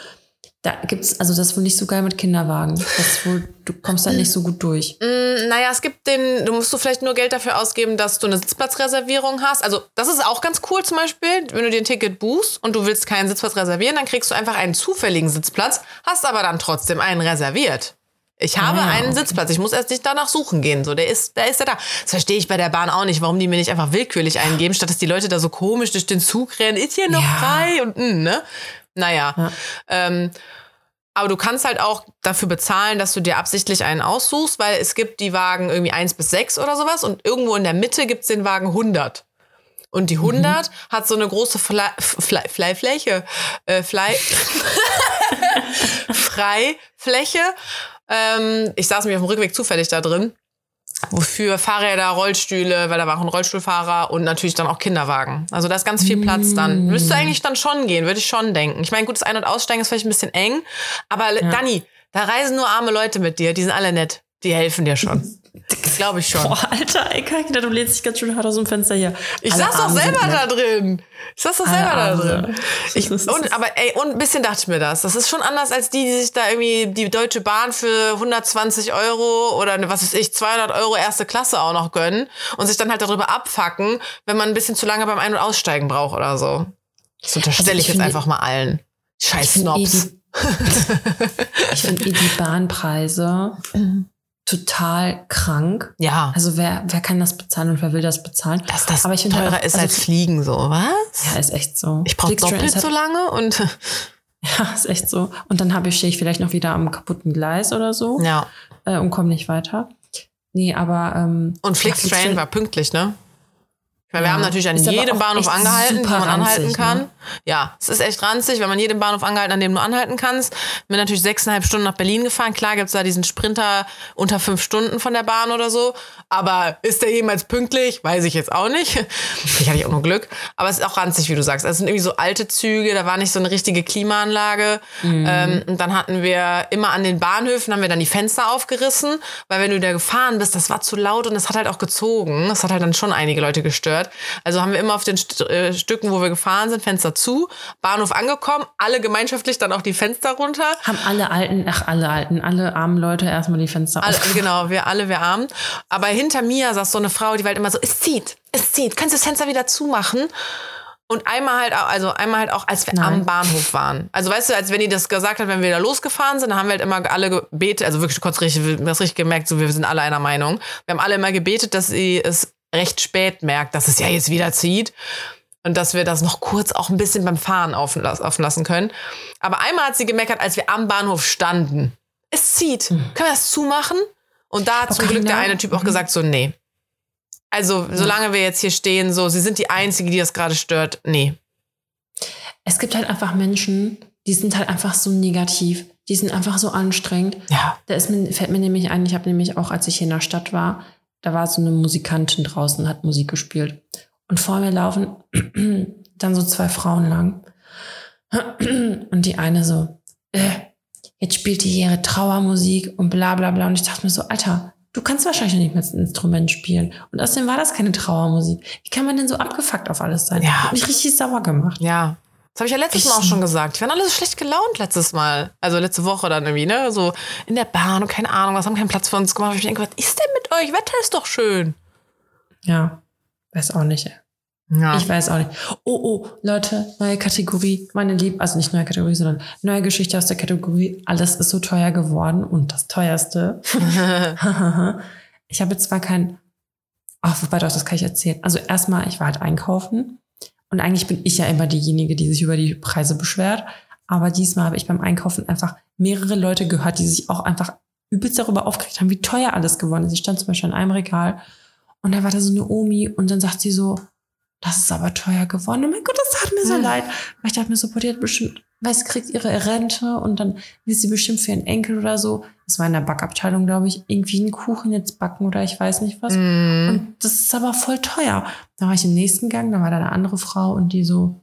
Da gibt's, also das ist wohl nicht so geil mit Kinderwagen. Das wohl, du kommst da nicht so gut durch. Mm, Naja, es gibt den, du musst du vielleicht nur Geld dafür ausgeben, dass du eine Sitzplatzreservierung hast. Also, das ist auch ganz cool zum Beispiel, wenn du dir ein Ticket buchst und du willst keinen Sitzplatz reservieren, dann kriegst du einfach einen zufälligen Sitzplatz, hast aber dann trotzdem einen reserviert. Ich habe Ah, einen. Sitzplatz, ich muss erst nicht danach suchen gehen. So, der ist, der ist ja da. Das verstehe ich bei der Bahn auch nicht, warum die mir nicht einfach willkürlich eingeben, statt dass die Leute da so komisch durch den Zug rennen. Ist hier noch Ja. frei und mm, ne? Naja. Ja. Ähm, aber du kannst halt auch dafür bezahlen, dass du dir absichtlich einen aussuchst, weil es gibt die Wagen irgendwie 1 bis 6 oder sowas und irgendwo in der Mitte gibt's den Wagen 100. Und die 100 hat so eine große Fle Fle Freifläche, äh, Fle Freifläche. Ähm, ich saß mir auf dem Rückweg zufällig da drin. Wofür Fahrräder, Rollstühle, weil da war auch ein Rollstuhlfahrer und natürlich dann auch Kinderwagen. Also da ist ganz viel Platz dann. Müsste eigentlich dann schon gehen, würde ich schon denken. Ich meine, gut, das Ein- und Aussteigen ist vielleicht ein bisschen eng, aber Dani, da reisen nur arme Leute mit dir, die sind alle nett. Die helfen dir schon. Glaube ich schon. Boah, Alter, ey, du lädst dich ganz schön hart aus dem Fenster hier. Ich Alle saß doch selber da drin. Ich saß doch selber da Arme drin. sind- Ich, und, aber ey, und ein bisschen dachte ich mir das. Das ist schon anders als die, die sich da irgendwie die Deutsche Bahn für 120 Euro oder ne, was weiß ich, 200 Euro erste Klasse auch noch gönnen und sich dann halt darüber abfacken, wenn man ein bisschen zu lange beim Ein- und Aussteigen braucht oder so. Das unterstelle Also ich ich jetzt einfach mal allen. Scheiß eh Snobs. Ich finde eh die Bahnpreise total krank. Ja, Also wer, wer kann das bezahlen und wer will das bezahlen? dass das aber ich finde teurer halt auch- ist also- als Fliegen so, was? Ja, ist echt so. Ich brauche doppelt ist so halt, lange und Ja, ist echt so. Und dann habe ich, stehe ich vielleicht noch wieder am kaputten Gleis oder so ja. äh, und komme nicht weiter. Nee, aber ähm, Und ja, Flixtrain war pünktlich, ne? Weil wir Ja. haben natürlich an Ist jedem Bahnhof angehalten, wo man anhalten ranzig, kann. ne? Ja, es ist echt ranzig, wenn man jedem Bahnhof angehalten, an dem du anhalten kannst. Bin natürlich sechseinhalb Stunden nach Berlin gefahren. Klar gibt's da diesen Sprinter unter fünf Stunden von der Bahn oder so. Aber ist der jemals pünktlich? Weiß ich jetzt auch nicht. Ich hatte ich auch nur Glück. Aber es ist auch ranzig, wie du sagst. Also Es sind irgendwie so alte Züge, da war nicht so eine richtige Klimaanlage. Ähm, und dann hatten wir immer an den Bahnhöfen, haben wir dann die Fenster aufgerissen, weil wenn du da gefahren bist, das war zu laut und es hat halt auch gezogen. Das hat halt dann schon einige Leute gestört. Also haben wir immer auf den St äh, Stücken, wo wir gefahren sind, Fenster zu, Bahnhof angekommen, alle gemeinschaftlich dann auch die Fenster runter. haben alle alten, ach alle alten, alle armen Leute erstmal die Fenster Alle, auf. genau, wir alle, wir armen. Aber hinter mir saß so eine Frau, die war halt immer so, es zieht, es zieht, kannst du das Fenster wieder zumachen? Und einmal halt auch, also einmal halt auch, als wir Nein. am Bahnhof waren. Also weißt du, als wenn die das gesagt hat, wenn wir da losgefahren sind, dann haben wir halt immer alle gebetet, also wirklich kurz richtig, das richtig gemerkt, so wir sind alle einer Meinung. Wir haben alle immer gebetet, dass sie es recht spät merkt, dass es ja jetzt wieder zieht. Und dass wir das noch kurz auch ein bisschen beim Fahren offen, las- offen lassen können. Aber einmal hat sie gemeckert, als wir am Bahnhof standen. Es zieht. Können wir das zumachen? Und da hat zum Okay, Glück der eine Typ auch mhm. gesagt, so, nee. Also, solange wir jetzt hier stehen, so, sie sind die Einzige, die das gerade stört, nee. Es gibt halt einfach Menschen, die sind halt einfach so negativ. Die sind einfach so anstrengend. Ja. Da ist mir, fällt mir nämlich ein, ich habe nämlich auch, als ich hier in der Stadt war, da war so eine Musikantin draußen hat Musik gespielt. Und vor mir laufen dann so zwei Frauen lang. Und die eine so, äh, jetzt spielt die ihre Trauermusik und bla bla bla. Und ich dachte mir so, Alter, du kannst wahrscheinlich nicht mehr ein Instrument spielen. Und außerdem war das keine Trauermusik. Wie kann man denn so abgefuckt auf alles sein? Ja. Hat mich richtig sauer gemacht. Ja. Das habe ich ja letztes Mal auch schon gesagt. Wir waren alle so schlecht gelaunt letztes Mal. Also letzte Woche dann irgendwie, ne? So in der Bahn und keine Ahnung, was haben keinen Platz für uns gemacht. Ich denke, was ist denn mit euch? Wetter ist doch schön. Ja, weiß auch nicht. Ja. Ich weiß auch nicht. Oh, oh, Leute, neue Kategorie. Meine Lieben, also nicht neue Kategorie, sondern neue Geschichte aus der Kategorie. Alles ist so teuer geworden und das teuerste. ich habe zwar kein, ach, wobei doch, das kann ich erzählen. Also erstmal, ich war halt einkaufen und eigentlich bin ich ja immer diejenige, die sich über die Preise beschwert. Aber diesmal habe ich beim Einkaufen einfach mehrere Leute gehört, die sich auch einfach übelst darüber aufgeregt haben, wie teuer alles geworden ist. Ich stand zum Beispiel in einem Regal und da war da so eine Omi und dann sagt sie so, das ist aber teuer geworden. Oh mein Gott, das tat mir so Hm. leid. Weil ich dachte mir so, boah, die hat bestimmt, weiß, kriegt ihre Rente und dann will sie bestimmt für ihren Enkel oder so. Das war in der Backabteilung, glaube ich, irgendwie einen Kuchen jetzt backen oder ich weiß nicht was. Mm. Und das ist aber voll teuer. Da war ich im nächsten Gang, da war da eine andere Frau und die so,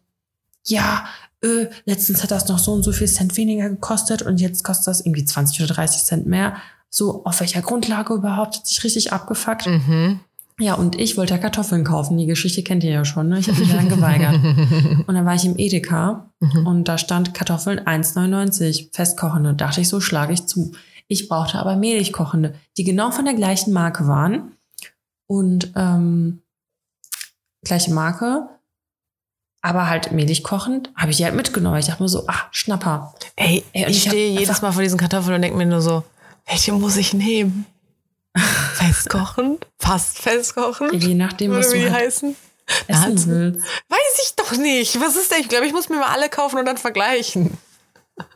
ja, äh, letztens hat das noch so und so viel Cent weniger gekostet und jetzt kostet das irgendwie 20 oder 30 Cent mehr. So, auf welcher Grundlage überhaupt? Hat sich richtig abgefuckt. Mhm. Ja, und ich wollte ja Kartoffeln kaufen. Die Geschichte kennt ihr ja schon, ne? Ich habe mich dann geweigert. Und dann war ich im Edeka Mhm. und da stand Kartoffeln 1,99 festkochende. Dachte ich so, schlage ich zu. Ich brauchte aber mehlig kochende, die genau von der gleichen Marke waren. Und ähm, gleiche Marke, aber halt mehlig kochend, habe ich die halt mitgenommen. Ich dachte mir so, ach, Schnapper. Ey, Ey, ich ich stehe jedes Mal vor diesen Kartoffeln und denke mir nur so, welche muss ich nehmen? Festkochen? Fast festkochen? Je nachdem, was Oder wie du halt heißen? essen willst. Weiß ich doch nicht. Was ist denn? Ich glaube, ich muss mir mal alle kaufen und dann vergleichen.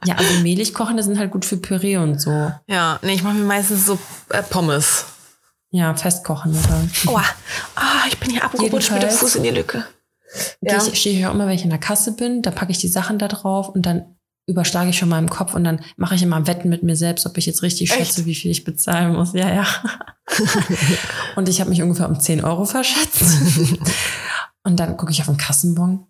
Ja, also mehlig kochende sind halt gut für Püree und so. Ja, nee, ich mache mir meistens so äh, Pommes. Ja, festkochende dann. Aua. Ah, ich bin hier abgerutscht mit dem Fuß in die Lücke. Ja. Ja. Ich stehe hier auch immer, wenn ich in der Kasse bin, da packe ich die Sachen da drauf und dann überschlage ich schon mal im Kopf und dann mache ich immer Wetten mit mir selbst, ob ich jetzt richtig Echt? schätze, wie viel ich bezahlen muss. Ja, ja. und ich habe mich ungefähr um 10 Euro verschätzt. und dann gucke ich auf den Kassenbon,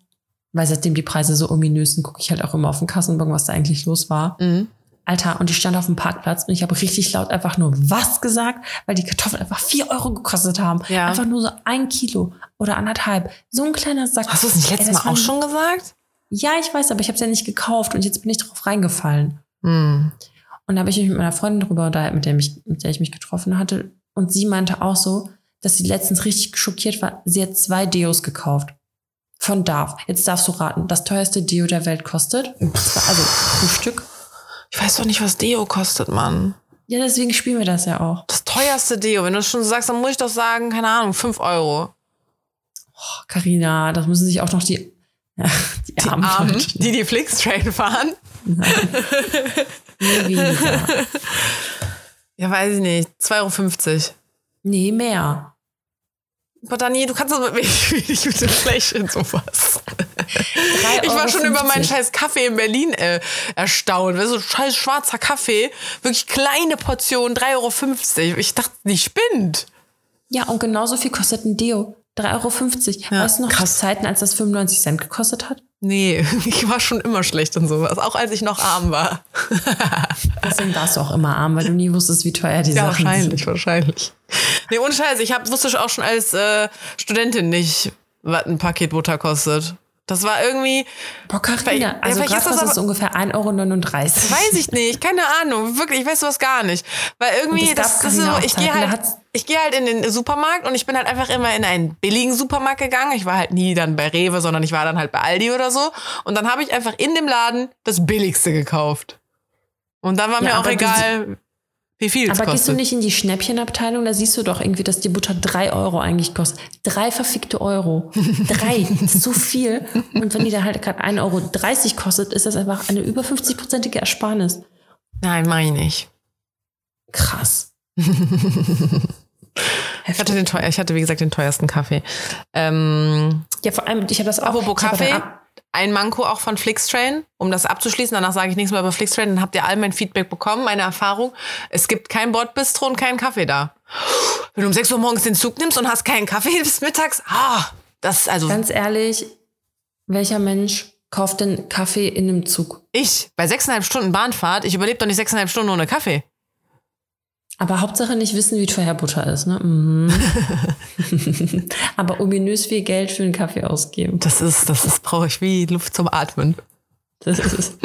weil seitdem die Preise so ominös sind, gucke ich halt auch immer auf den Kassenbon, was da eigentlich los war. Mhm. Alter, und ich stand auf dem Parkplatz und ich habe richtig laut einfach nur was gesagt, weil die Kartoffeln einfach 4 Euro gekostet haben. Ja. Einfach nur so ein Kilo oder anderthalb. So ein kleiner Sack. Hast du es nicht letztes das Mal auch schon gesagt? Ja, ich weiß, aber ich habe es ja nicht gekauft und jetzt bin ich drauf reingefallen. Mhm. Und da habe ich mich mit meiner Freundin drüber unterhalten, mit der, mich, mit der ich mich getroffen hatte. Und sie meinte auch so, dass sie letztens richtig schockiert war. Sie hat zwei Deos gekauft. Von Darf. Jetzt darfst du raten. Das teuerste Deo der Welt kostet. Zwei- Also ein Stück. Ich weiß doch nicht, was Deo kostet, Mann. Ja, deswegen spielen wir das ja auch. Das teuerste Deo. Wenn du schon so sagst, dann muss ich doch sagen, keine Ahnung, 5 Euro. Oh, Carina, das müssen sich auch noch die, ja, die, Die armen Armen, Leute- die die Flixtrain fahren. Nein. Ja, weiß ich nicht. 2,50 Euro. Nee, mehr. Aber Dani, du kannst das mit mir nicht mit dem Fleisch in sowas. Ich war schon über meinen 50. scheiß Kaffee in Berlin äh, erstaunt. Weißt du, so scheiß schwarzer Kaffee, wirklich kleine Portion, 3,50 Euro. Ich dachte, die spinnt. Ja, und genauso viel kostet ein Deo. 3,50 Euro. Ja, weißt du noch krass. Zeiten, als das 95 Cent gekostet hat? Nee, ich war schon immer schlecht in sowas, auch als ich noch arm war. Deswegen warst du auch immer arm, weil du nie wusstest, wie teuer die Ja, Sachen wahrscheinlich, sind. wahrscheinlich. Nee, ohne Scheiß, ich hab, wusste auch schon als äh, Studentin nicht, was ein Paket Butter kostet. Das war irgendwie, Boah, Carina, ja, also vielleicht gerade kostet es ungefähr 1,39 Euro. weiß ich nicht, keine Ahnung, wirklich, ich weiß sowas gar nicht. Weil irgendwie, das, das ist so, ich gehe halt, ich gehe halt in den Supermarkt und ich bin halt einfach immer in einen billigen Supermarkt gegangen. Ich war halt nie dann bei Rewe, sondern ich war dann halt bei Aldi oder so. Und dann habe ich einfach in dem Laden das Billigste gekauft. Und dann war Ja, mir auch egal, wie viel Aber gehst du kostet. nicht in die Schnäppchenabteilung? Da siehst du doch irgendwie, dass die Butter 3 Euro eigentlich kostet. Drei verfickte Euro. Drei. Das ist so viel. Und wenn die da halt gerade 1,30 Euro kostet, ist das einfach eine über 50-prozentige Ersparnis. Nein, mach ich. Krass. ich, hatte den teuer, ich hatte, wie gesagt, den teuersten Kaffee. Ähm, ja, vor allem, ich habe das auch. apropos Kaffee, ab- ein Manko auch von Flixtrain, um das abzuschließen. Danach sage ich nichts mehr über Flixtrain. Dann habt ihr all mein Feedback bekommen, meine Erfahrung. Es gibt kein Bordbistro und keinen Kaffee da. Wenn du um 6 Uhr morgens den Zug nimmst und hast keinen Kaffee bis mittags, ah, das ist also Ganz ehrlich, welcher Mensch kauft denn Kaffee in einem Zug? ich bei sechseinhalb Stunden Bahnfahrt. Ich überlebe doch nicht sechseinhalb Stunden ohne Kaffee. Aber Hauptsache nicht wissen, wie teuer Butter ist, ne? Mhm. Aber ominös viel Geld für einen Kaffee ausgeben. Das ist, das ist, brauche ich wie Luft zum Atmen. Das ist es.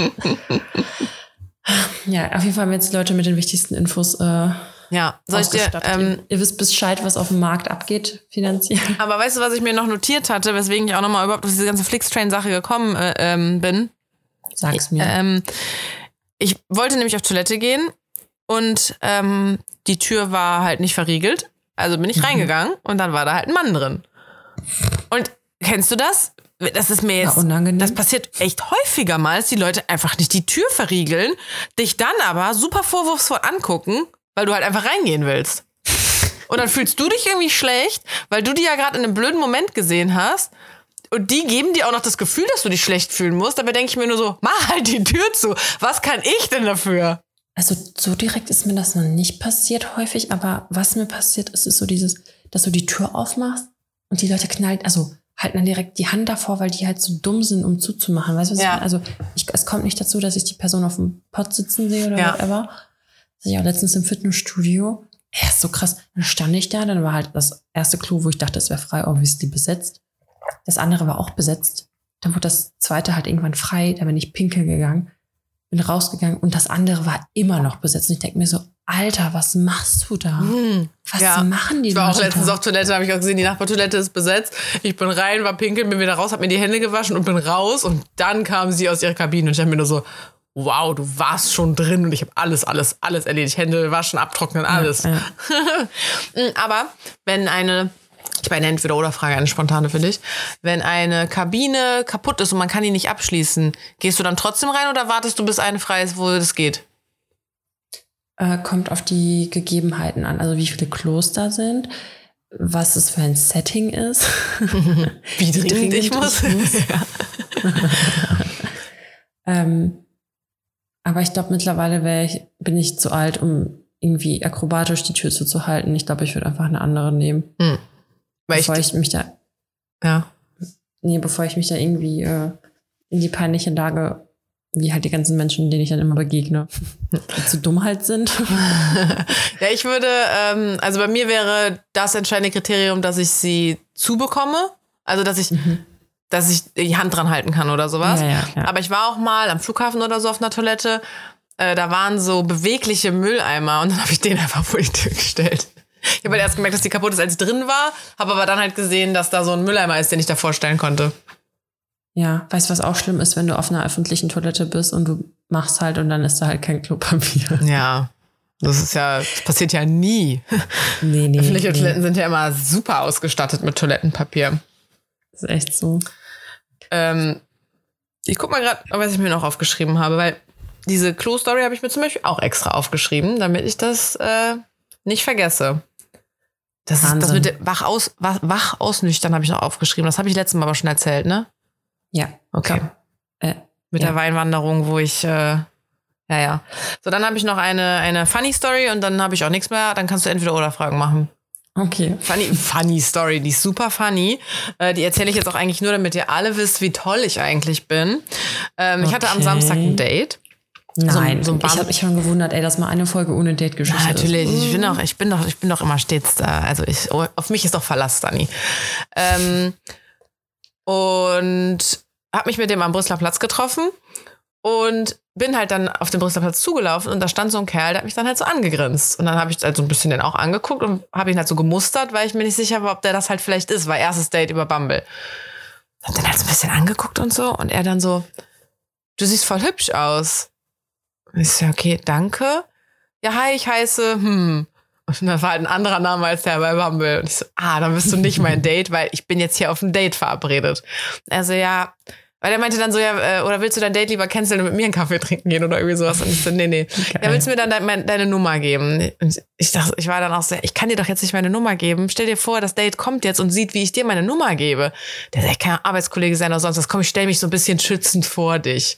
ja, auf jeden Fall haben jetzt Leute mit den wichtigsten Infos äh, Ja, soll ich dir, ähm, Ihr wisst Bescheid, was auf dem Markt abgeht, finanziell. aber weißt du, was ich mir noch notiert hatte, weswegen ich auch nochmal überhaupt auf diese ganze Flixtrain-Sache gekommen äh, ähm, bin? Sag's mir. Ähm, ich wollte nämlich auf Toilette gehen und ähm, die Tür war halt nicht verriegelt. Also bin ich Mhm. reingegangen und dann war da halt ein Mann drin. Und kennst du das? Das ist mir jetzt. Unangenehm? Das passiert echt häufiger mal, dass die Leute einfach nicht die Tür verriegeln, dich dann aber super vorwurfsvoll angucken, weil du halt einfach reingehen willst. Und dann fühlst du dich irgendwie schlecht, weil du die ja gerade in einem blöden Moment gesehen hast. Und die geben dir auch noch das Gefühl, dass du dich schlecht fühlen musst. Dabei denke ich mir nur so, mach halt die Tür zu. Was kann ich denn dafür? Also so direkt ist mir das noch nicht passiert häufig, aber was mir passiert ist, ist so dieses, dass du die Tür aufmachst und die Leute knallen, also halten dann direkt die Hand davor, weil die halt so dumm sind, um zuzumachen. Weißt du, was Ja. ich meine? Also ich, es kommt nicht dazu, dass ich die Person auf dem Pott sitzen sehe oder Ja. whatever. Das ich auch letztens im Fitnessstudio. Er ist so krass. Dann stand ich da, dann war halt das erste Klo, wo ich dachte, es wäre frei, obviously besetzt. Das andere war auch besetzt. Dann wurde das zweite halt irgendwann frei, da bin ich pinkeln gegangen bin rausgegangen und das andere war immer noch besetzt. Und ich denke mir so, Alter, was machst du da? Hm. Was Ja. machen die Ich war auch letztens da? auf Toilette, habe ich auch gesehen, die Nachbartoilette ist besetzt. Ich bin rein, war pinkeln, bin wieder raus, habe mir die Hände gewaschen und bin raus. Und dann kam sie aus ihrer Kabine und ich habe mir nur so, wow, du warst schon drin und ich habe alles, alles, alles erledigt. Hände waschen, abtrocknen, alles. Ja. Mm, Aber wenn eine, ich meine Entweder-Oder-Frage, eine spontane für dich. Wenn eine Kabine kaputt ist und man kann die nicht abschließen, gehst du dann trotzdem rein oder wartest du, bis eine frei ist, wo das geht? Äh, kommt auf die Gegebenheiten an, also wie viele Klos da sind, was es für ein Setting ist. Wie dringend ich muss. ähm, aber ich glaube, mittlerweile ich, bin ich zu alt, um irgendwie akrobatisch die Tür zuzuhalten. Ich glaube, ich würde einfach eine andere nehmen. Hm. Weil ich, bevor ich mich da, ja. nee, bevor ich mich da irgendwie äh, in die peinliche Lage, wie halt die ganzen Menschen, denen ich dann immer begegne, zu dumm halt sind. ja, ich würde, ähm, also bei mir wäre das entscheidende Kriterium, dass ich sie zubekomme. Also, dass ich, dass ich die Hand dran halten kann oder sowas. Ja, ja. Aber ich war auch mal am Flughafen oder so auf einer Toilette. Äh, da waren so bewegliche Mülleimer und dann habe ich den einfach vor die Tür gestellt. Ich habe halt erst gemerkt, dass die kaputt ist, als ich drin war, habe aber dann halt gesehen, dass da so ein Mülleimer ist, den ich da vorstellen konnte. Ja, weißt du, was auch schlimm ist, wenn du auf einer öffentlichen Toilette bist und du machst halt und dann ist da halt kein Klopapier. Ja. Das ist ja, das passiert ja nie. Nee, nee. Öffentliche nee. Toiletten sind ja immer super ausgestattet mit Toilettenpapier. Das ist echt so. Ähm, ich guck mal gerade, was ich mir noch aufgeschrieben habe, weil diese Klo-Story habe ich mir zum Beispiel auch extra aufgeschrieben, damit ich das äh, nicht vergesse. Das, ist, das mit dem wach, aus, wach, wach ausnüchtern habe ich noch aufgeschrieben. Das habe ich letztes Mal aber schon erzählt, ne? Ja. Okay. Äh, Mit ja. der Weinwanderung, wo ich, äh, ja, ja. So, dann habe ich noch eine, eine Funny Story und dann habe ich auch nichts mehr. Dann kannst du entweder oder Fragen machen. Okay. Funny, funny Story, die ist super funny. Äh, die erzähle ich jetzt auch eigentlich nur, damit ihr alle wisst, wie toll ich eigentlich bin. Ähm, Ich hatte am Okay. Samstag ein Date. Nein, so ein ich habe mich schon gewundert, ey, dass mal eine Folge ohne Date-Geschichte Ja, natürlich. ist. Ich bin doch, ich bin doch, ich bin doch immer stets da. Also ich, auf mich ist doch Verlass, Dani. Ähm, und habe mich mit dem am Brüsseler Platz getroffen und bin halt dann auf den Brüsseler Platz zugelaufen und da stand so ein Kerl, der hat mich dann halt so angegrinst. Und dann habe ich halt so ein bisschen den auch angeguckt und habe ihn halt so gemustert, weil ich mir nicht sicher war, ob der das halt vielleicht ist, war erstes Date über Bumble. Hab den halt so ein bisschen angeguckt und so und er dann so, du siehst voll hübsch aus. Ich so, okay, danke. Ja, hi, ich heiße, hm. Und dann war halt ein anderer Name als der bei Bumble. Und ich so, ah, dann bist du nicht mein Date, weil ich bin jetzt hier auf ein Date verabredet. Also ja, Weil er meinte dann so, ja, äh, oder willst du dein Date lieber canceln und mit mir einen Kaffee trinken gehen oder irgendwie sowas? Und ich so, nee, nee. Geil. Ja, willst du mir dann deine, deine Nummer geben? Und ich dachte, ich war dann auch so, ich kann dir doch jetzt nicht meine Nummer geben. Stell dir vor, das Date kommt jetzt und sieht, wie ich dir meine Nummer gebe. Der sagt, kann Arbeitskollege sein oder sonst was. Komm, ich stell mich so ein bisschen schützend vor dich.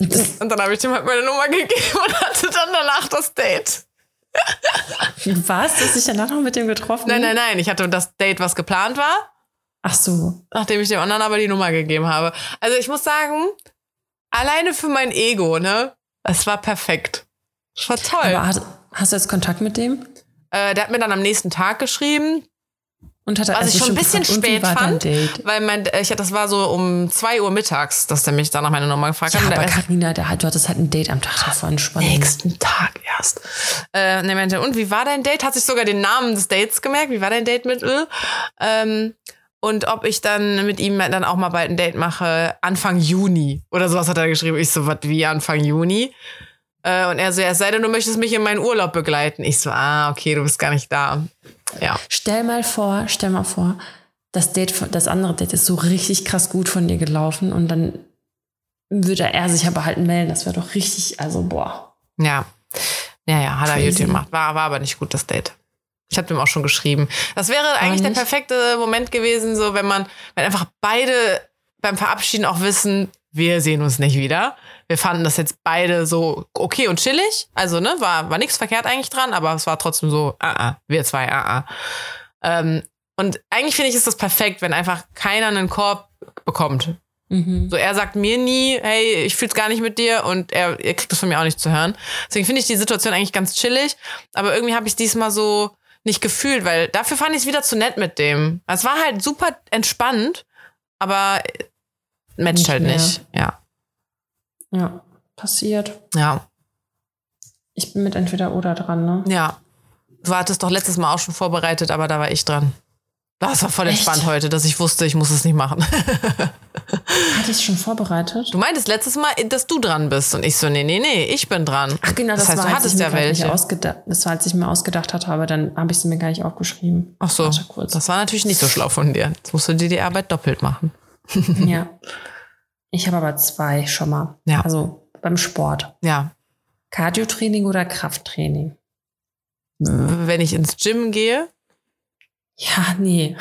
Und dann habe ich ihm halt meine Nummer gegeben und hatte dann danach das Date. Was? Du hast dich danach noch mit dem getroffen? Nein, nein, nein. Ich hatte das Date, was geplant war, Ach so. nachdem ich dem anderen aber die Nummer gegeben habe. Also ich muss sagen, alleine für mein Ego, ne? Es war perfekt. Es war toll. Aber hast, hast du jetzt Kontakt mit dem? Äh, der hat mir dann am nächsten Tag geschrieben, Und hat er Was ich also schon ein bisschen spät war fand, weil mein, äh, ich, das war so um 2 Uhr mittags, dass der mich dann nach meiner Nummer gefragt Ja, hat. Aber der- Carina, der hat, du hattest halt ein Date am Tag davor entspannt. nächsten Tag erst. Äh, und er meinte, und wie war dein Date? Hat sich sogar den Namen des Dates gemerkt. Wie war dein Date mit Öl? Ähm, und ob ich dann mit ihm dann auch mal bald ein Date mache, Anfang Juni. Oder sowas hat er geschrieben. Ich so, was wie Anfang Juni? Äh, und er so, ja, es sei denn, du möchtest mich in meinen Urlaub begleiten. Ich so, ah, okay, du bist gar nicht da. Ja. Stell mal vor, stell mal vor, das Date, das andere Date ist so richtig krass gut von dir gelaufen und dann würde er sich aber halt melden. Das wäre doch richtig, also boah. Ja. Ja, ja, hat er gut gemacht. War, war aber nicht gut, das Date. Ich habe dem auch schon geschrieben. Das wäre eigentlich der nicht? perfekte Moment gewesen, so wenn man, wenn einfach beide beim Verabschieden auch wissen, wir sehen uns nicht wieder. Wir fanden das jetzt beide so okay und chillig. Also, ne, war, war nichts verkehrt eigentlich dran, aber es war trotzdem so, ah, ah, wir zwei, ah, ah. Ähm, und eigentlich finde ich, ist das perfekt, wenn einfach keiner einen Korb bekommt. Mhm. So, er sagt mir nie, hey, ich fühl's gar nicht mit dir und er, er kriegt das von mir auch nicht zu hören. Deswegen finde ich die Situation eigentlich ganz chillig, aber irgendwie habe ich diesmal so nicht gefühlt, weil dafür fand ich es wieder zu nett mit dem. Es war halt super entspannt, aber matcht Nicht halt mehr. nicht. Ja. Ja, passiert. Ja. Ich bin mit entweder oder dran, ne? Ja. Du hattest doch letztes Mal auch schon vorbereitet, aber da war ich dran. Das war voll Echt? entspannt heute, dass ich wusste, ich muss es nicht machen. Hatte ich schon vorbereitet? Du meintest letztes Mal, dass du dran bist. Und ich so, nee, nee, nee, ich bin dran. Ach genau, das, das heißt, war, du hattest ja welche. ausgedacht, das war, als ich mir ausgedacht hatte, aber dann habe ich sie mir gar nicht aufgeschrieben. Ach so, das war natürlich nicht so schlau von dir. Jetzt musst du dir die Arbeit doppelt machen. ja. Ich habe aber zwei schon mal. Ja. Also beim Sport. Ja, Cardiotraining oder Krafttraining? wenn ich ins Gym gehe, Ja, nee.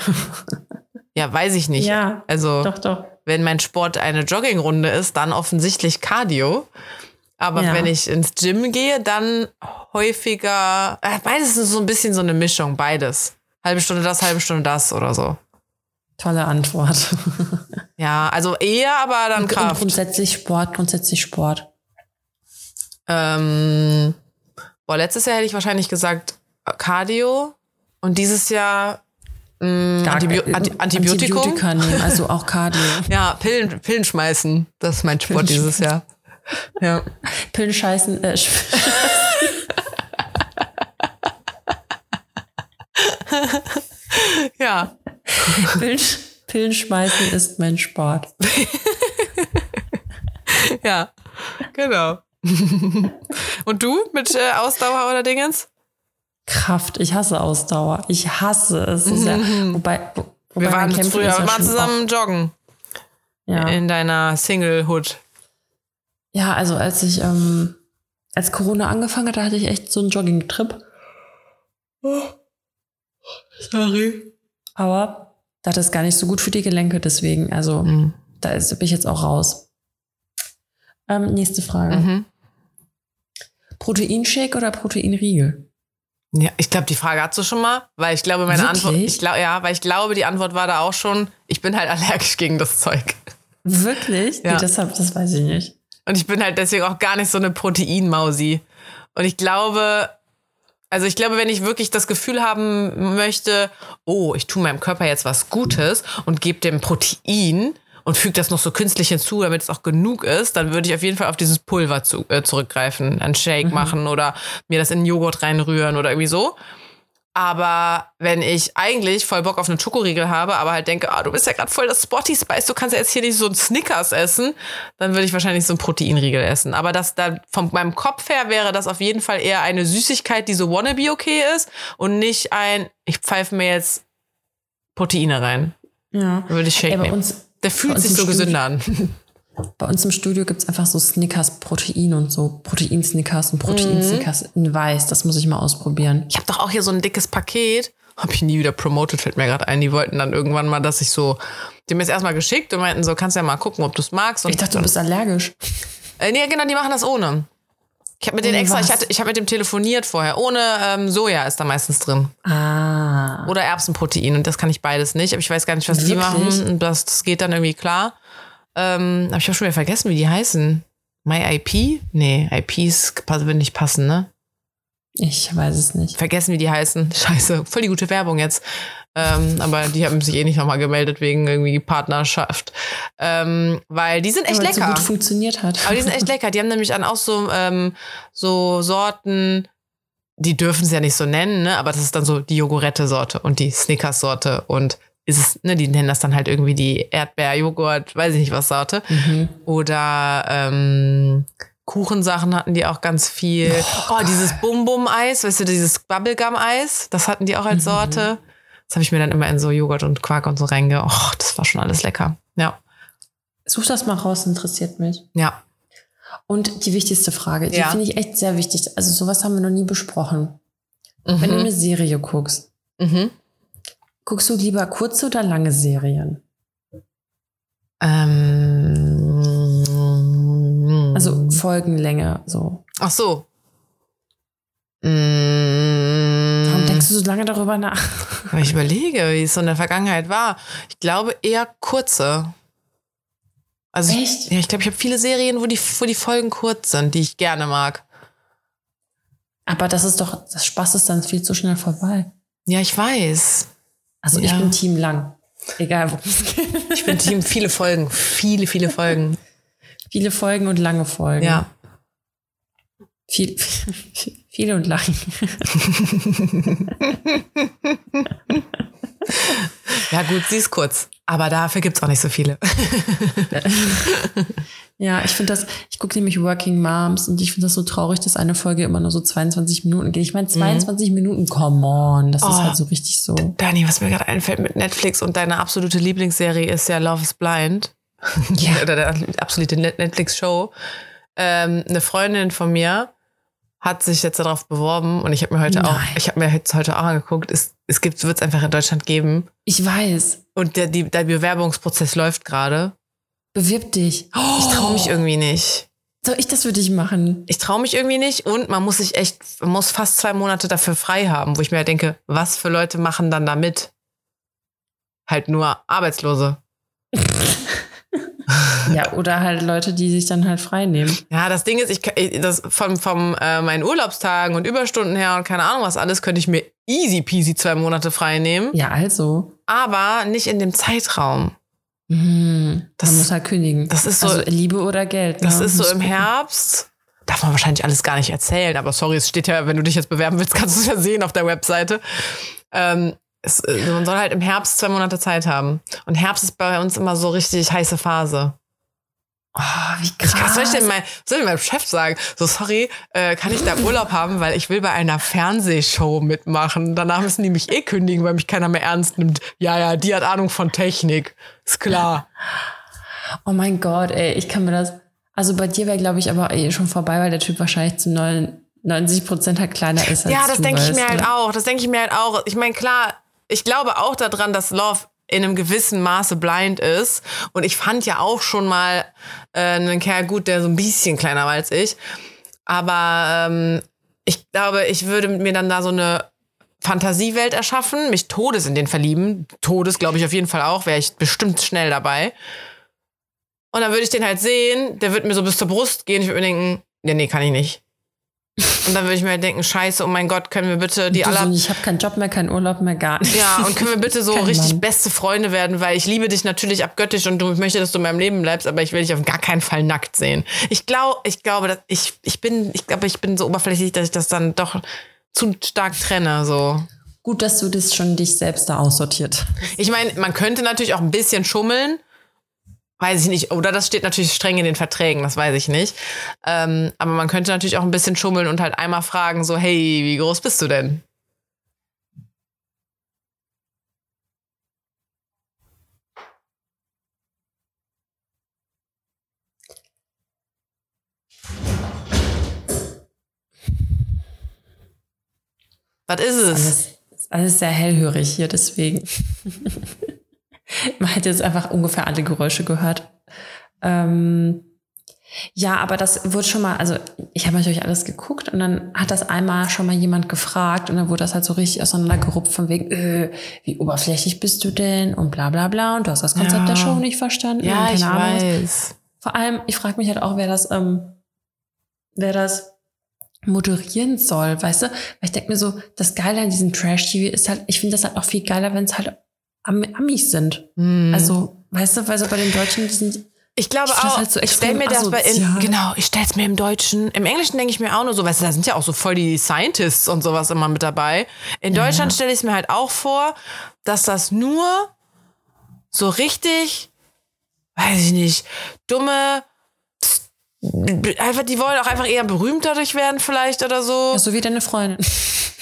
ja, weiß ich nicht. Ja, Also, doch, doch. wenn mein Sport eine Joggingrunde ist, dann offensichtlich Cardio. Aber Ja. wenn ich ins Gym gehe, dann häufiger, äh, beides ist so ein bisschen so eine Mischung, beides. Halbe Stunde das, halbe Stunde das oder so. Tolle Antwort. Ja, also eher, aber dann Und Kraft. grundsätzlich Sport, grundsätzlich Sport. Ähm, boah, letztes Jahr hätte ich wahrscheinlich gesagt äh, Cardio und dieses Jahr mh, Antibio äh, Anti Antibiotikum. Antibiotika nehmen, also auch Cardio. Ja, Pillen, Pillen schmeißen. Das ist mein Sport Pillen dieses Jahr. Ja. Pillen scheißen, äh, Ja. Pillen, Pillen schmeißen ist mein Sport. Ja. Genau. Und du mit äh, Ausdauer oder Dingens? Kraft, ich hasse Ausdauer. Ich hasse es. so sehr. Wobei, wo, wobei Wir waren früher ja mal zusammen joggen Auch, ja. in deiner Single-Hood. ja, also als ich, ähm, als Corona angefangen hat, da hatte ich echt so einen Jogging-Trip. Sorry. Aber das ist gar nicht so gut für die Gelenke, deswegen, also Mhm. da ist, bin ich jetzt auch raus. Ähm, nächste Frage. Mhm. Proteinshake oder Proteinriegel? Ja, ich glaube, die Frage hast du schon mal, weil ich glaube, meine Wirklich? Antwort, ich glaube, ja, weil ich glaube, die Antwort war da auch schon, ich bin halt allergisch gegen das Zeug. Wirklich? Ja. Nee, deshalb, das weiß ich nicht. Und ich bin halt deswegen auch gar nicht so eine Proteinmausi. Und ich glaube, also ich glaube, wenn ich wirklich das Gefühl haben möchte, oh, ich tue meinem Körper jetzt was Gutes und gebe dem Protein und füge das noch so künstlich hinzu, damit es auch genug ist, dann würde ich auf jeden Fall auf dieses Pulver zu, äh, zurückgreifen, einen Shake machen oder mir das in Joghurt reinrühren oder irgendwie so. Aber wenn ich eigentlich voll Bock auf einen Schokoriegel habe, aber halt denke, ah, du bist ja gerade voll das Spotty Spice, du kannst ja jetzt hier nicht so einen Snickers essen, dann würde ich wahrscheinlich so einen Proteinriegel essen. Aber das da von meinem Kopf her wäre das auf jeden Fall eher eine Süßigkeit, die so wannabe okay ist und nicht ein, ich pfeife mir jetzt Proteine rein. Ja. Dann würde ich Shake Ey, nehmen. uns, Der fühlt sich so gesünder an. Bei uns im Studio gibt es einfach so Snickers Protein und so. Protein-Snickers und Protein-Snickers in weiß. Das muss ich mal ausprobieren. Ich habe doch auch hier so ein dickes Paket. Habe ich nie wieder promoted, fällt mir gerade ein. Die wollten dann irgendwann mal, dass ich so. Die haben mir es erstmal geschickt und meinten so, kannst ja mal gucken, ob du es magst. Und Ich dachte, du bist allergisch. Äh, nee, genau, die machen das ohne. Ich habe mit denen extra, ich, was? hatte, ich habe mit dem telefoniert vorher. Ohne ähm, Soja ist da meistens drin. Ah. Oder Erbsenprotein. Und das kann ich beides nicht. Aber ich weiß gar nicht, was die Wirklich? machen. Und das, das geht dann irgendwie klar. Ähm, aber ich habe schon wieder vergessen, wie die heißen. MyIP? Nee, IPs würden nicht passen, ne? Ich weiß es nicht. Vergessen, wie die heißen. Scheiße, voll die gute Werbung jetzt. Ähm, aber die haben sich eh nicht nochmal gemeldet wegen irgendwie Partnerschaft. Ähm, weil die sind echt Weil es so lecker. gut funktioniert hat. Aber die sind echt lecker. Die haben nämlich dann auch so, ähm, so Sorten, die dürfen sie ja nicht so nennen, ne? aber das ist dann so die Jogurette-Sorte und die Snickers-Sorte und ist es, ne, die nennen das dann halt irgendwie die Erdbeer-Joghurt, weiß ich nicht was Sorte. Mhm. Oder ähm, Kuchensachen hatten die auch ganz viel. Oh, dieses Bum-Bum-Eis, weißt du, dieses Bubblegum-Eis, das hatten die auch als Mhm. Sorte. Das habe ich mir dann immer in so Joghurt und Quark und so reinge. Oh, das war schon alles lecker. Ja, Such das mal raus, interessiert mich. ja. Und die wichtigste Frage, die Ja. finde ich echt sehr wichtig. Also sowas haben wir noch nie besprochen. Wenn du Mhm. eine Serie guckst, Mhm. Guckst du lieber kurze oder lange Serien? Ähm, Also Folgenlänge, so. ach so. Mm, Warum denkst du so lange darüber nach? Weil ich überlege, wie es so in der Vergangenheit war. Ich glaube eher kurze. Also Echt? Ich, ja, ich glaube, ich habe viele Serien, wo die, wo die Folgen kurz sind, die ich gerne mag. Aber das ist doch, das Spaß ist dann viel zu schnell vorbei. Ja, ich weiß. Also ich Ja. bin Team lang. Egal worum es geht. Ich bin Team viele Folgen. Viele, viele Folgen. Viele Folgen und lange Folgen. Ja. Viel, viele und lang. Ja, gut, sie ist kurz. Aber dafür gibt es auch nicht so viele. Ja, ich finde das, ich gucke nämlich Working Moms und ich finde das so traurig, dass eine Folge immer nur so 22 Minuten geht. Ich meine, 22 Minuten, come on, das ist Oh. halt so richtig so. Dani, was mir gerade einfällt mit Netflix und deine absolute Lieblingsserie ist ja Love is Blind. Ja. Oder der absolute Net- Netflix-Show. Ähm, eine Freundin von mir hat sich jetzt darauf beworben und ich habe mir heute auch, Nein. ich habe mir jetzt heute auch angeguckt, es, es gibt, wird es einfach in Deutschland geben. Ich weiß. Und der, die, der Bewerbungsprozess läuft gerade. Bewirb dich. Ich traue mich irgendwie nicht. Soll ich das für dich machen? Ich traue mich irgendwie nicht und man muss sich echt, man muss fast zwei Monate dafür frei haben, wo ich mir halt denke, was für Leute machen dann da mit? Halt nur Arbeitslose. Ja, oder halt Leute, die sich dann halt frei nehmen. Ja, das Ding ist, ich, ich- das vom, vom äh, meinen Urlaubstagen und Überstunden her und keine Ahnung was alles, könnte ich mir easy peasy zwei Monate frei nehmen, Ja, also. aber nicht in dem Zeitraum. Mhm. Das- man muss halt kündigen. das ist so- Also Liebe oder Geld. Das ne? ist so im. Herbst. Darf man wahrscheinlich alles gar nicht erzählen, aber sorry, es steht ja, wenn du dich jetzt bewerben willst, kannst du es ja sehen auf der Webseite. Ähm, es, äh, man soll halt im Herbst zwei Monate Zeit haben. Und Herbst ist bei uns immer so richtig heiße Phase. Oh, wie Ich, krass. was soll ich denn mein, soll ich meinem Chef sagen? So, sorry, äh, kann ich da Urlaub haben, weil ich will bei einer Fernsehshow mitmachen. Danach müssen die mich eh kündigen, weil mich keiner mehr ernst nimmt. Ja, ja, die hat Ahnung von Technik. Ist klar. Oh mein Gott, ey, ich kann mir das. Also bei dir wäre, glaube ich, aber eh schon vorbei, weil der Typ wahrscheinlich zu 90 Prozent halt kleiner ist als Ja, das denke ich mir halt auch. Das denke ich mir halt auch. Ich meine, klar, ich glaube auch daran, dass Love in einem gewissen Maße blind ist. Und ich fand ja auch schon mal äh, einen Kerl gut, der so ein bisschen kleiner war als ich. Aber ähm, ich glaube, ich würde mir dann da so eine Fantasiewelt erschaffen, mich Todes in den verlieben. Todes, glaube ich, auf jeden Fall auch, wäre ich bestimmt schnell dabei. Und dann würde ich den halt sehen, der wird mir so bis zur Brust gehen. Ich würde mir denken, ja, nee, kann ich nicht. Und dann würde ich mir halt denken, scheiße, oh mein Gott, können wir bitte die aller... ich habe keinen Job mehr, keinen Urlaub mehr, gar nicht. Ja, und können wir bitte so Kein richtig Mann. beste Freunde werden, weil ich liebe dich natürlich abgöttisch und du ich möchte, dass du in meinem Leben bleibst, aber ich will dich auf gar keinen Fall nackt sehen. Ich glaube, ich glaube, dass ich, ich bin, ich glaube, ich bin so oberflächlich, dass ich das dann doch zu stark trenne, so. Gut, dass du das schon dich selbst da aussortiert. Ich meine, man könnte natürlich auch ein bisschen schummeln weiß ich nicht. Oder das steht natürlich streng in den Verträgen, das weiß ich nicht. Ähm, aber man könnte natürlich auch ein bisschen schummeln und halt einmal fragen, so, hey, wie groß bist du denn? Was ist es? Alles, alles sehr hellhörig hier, deswegen. Man hätte jetzt einfach ungefähr alle Geräusche gehört. Ähm, ja, aber das wurde schon mal, also ich habe natürlich alles geguckt und dann hat das einmal schon mal jemand gefragt und dann wurde das halt so richtig auseinandergerupft von wegen, äh, wie oberflächlich bist du denn und bla bla bla und du hast das Konzept Ja. der Show nicht verstanden. Ja, ich Ahnung weiß. Vor allem, ich frage mich halt auch, wer das, ähm, wer das moderieren soll, weißt du? Weil ich denke mir so, das Geile an diesem Trash-TV ist halt, ich finde das halt auch viel geiler, wenn es halt Am Amis sind. Hm. Also, weißt du, weil so bei den Deutschen, sind, Ich glaube Ich auch, halt so ich stelle mir das bei in, genau, ich stelle es mir im Deutschen, im Englischen denke ich mir auch nur so, weißt du, da sind ja auch so voll die Scientists und sowas immer mit dabei. In Deutschland stelle ich es mir halt auch vor, dass das nur so richtig, weiß ich nicht, dumme, einfach, die wollen auch einfach eher berühmt dadurch werden vielleicht oder so. ja, so wie deine Freundin.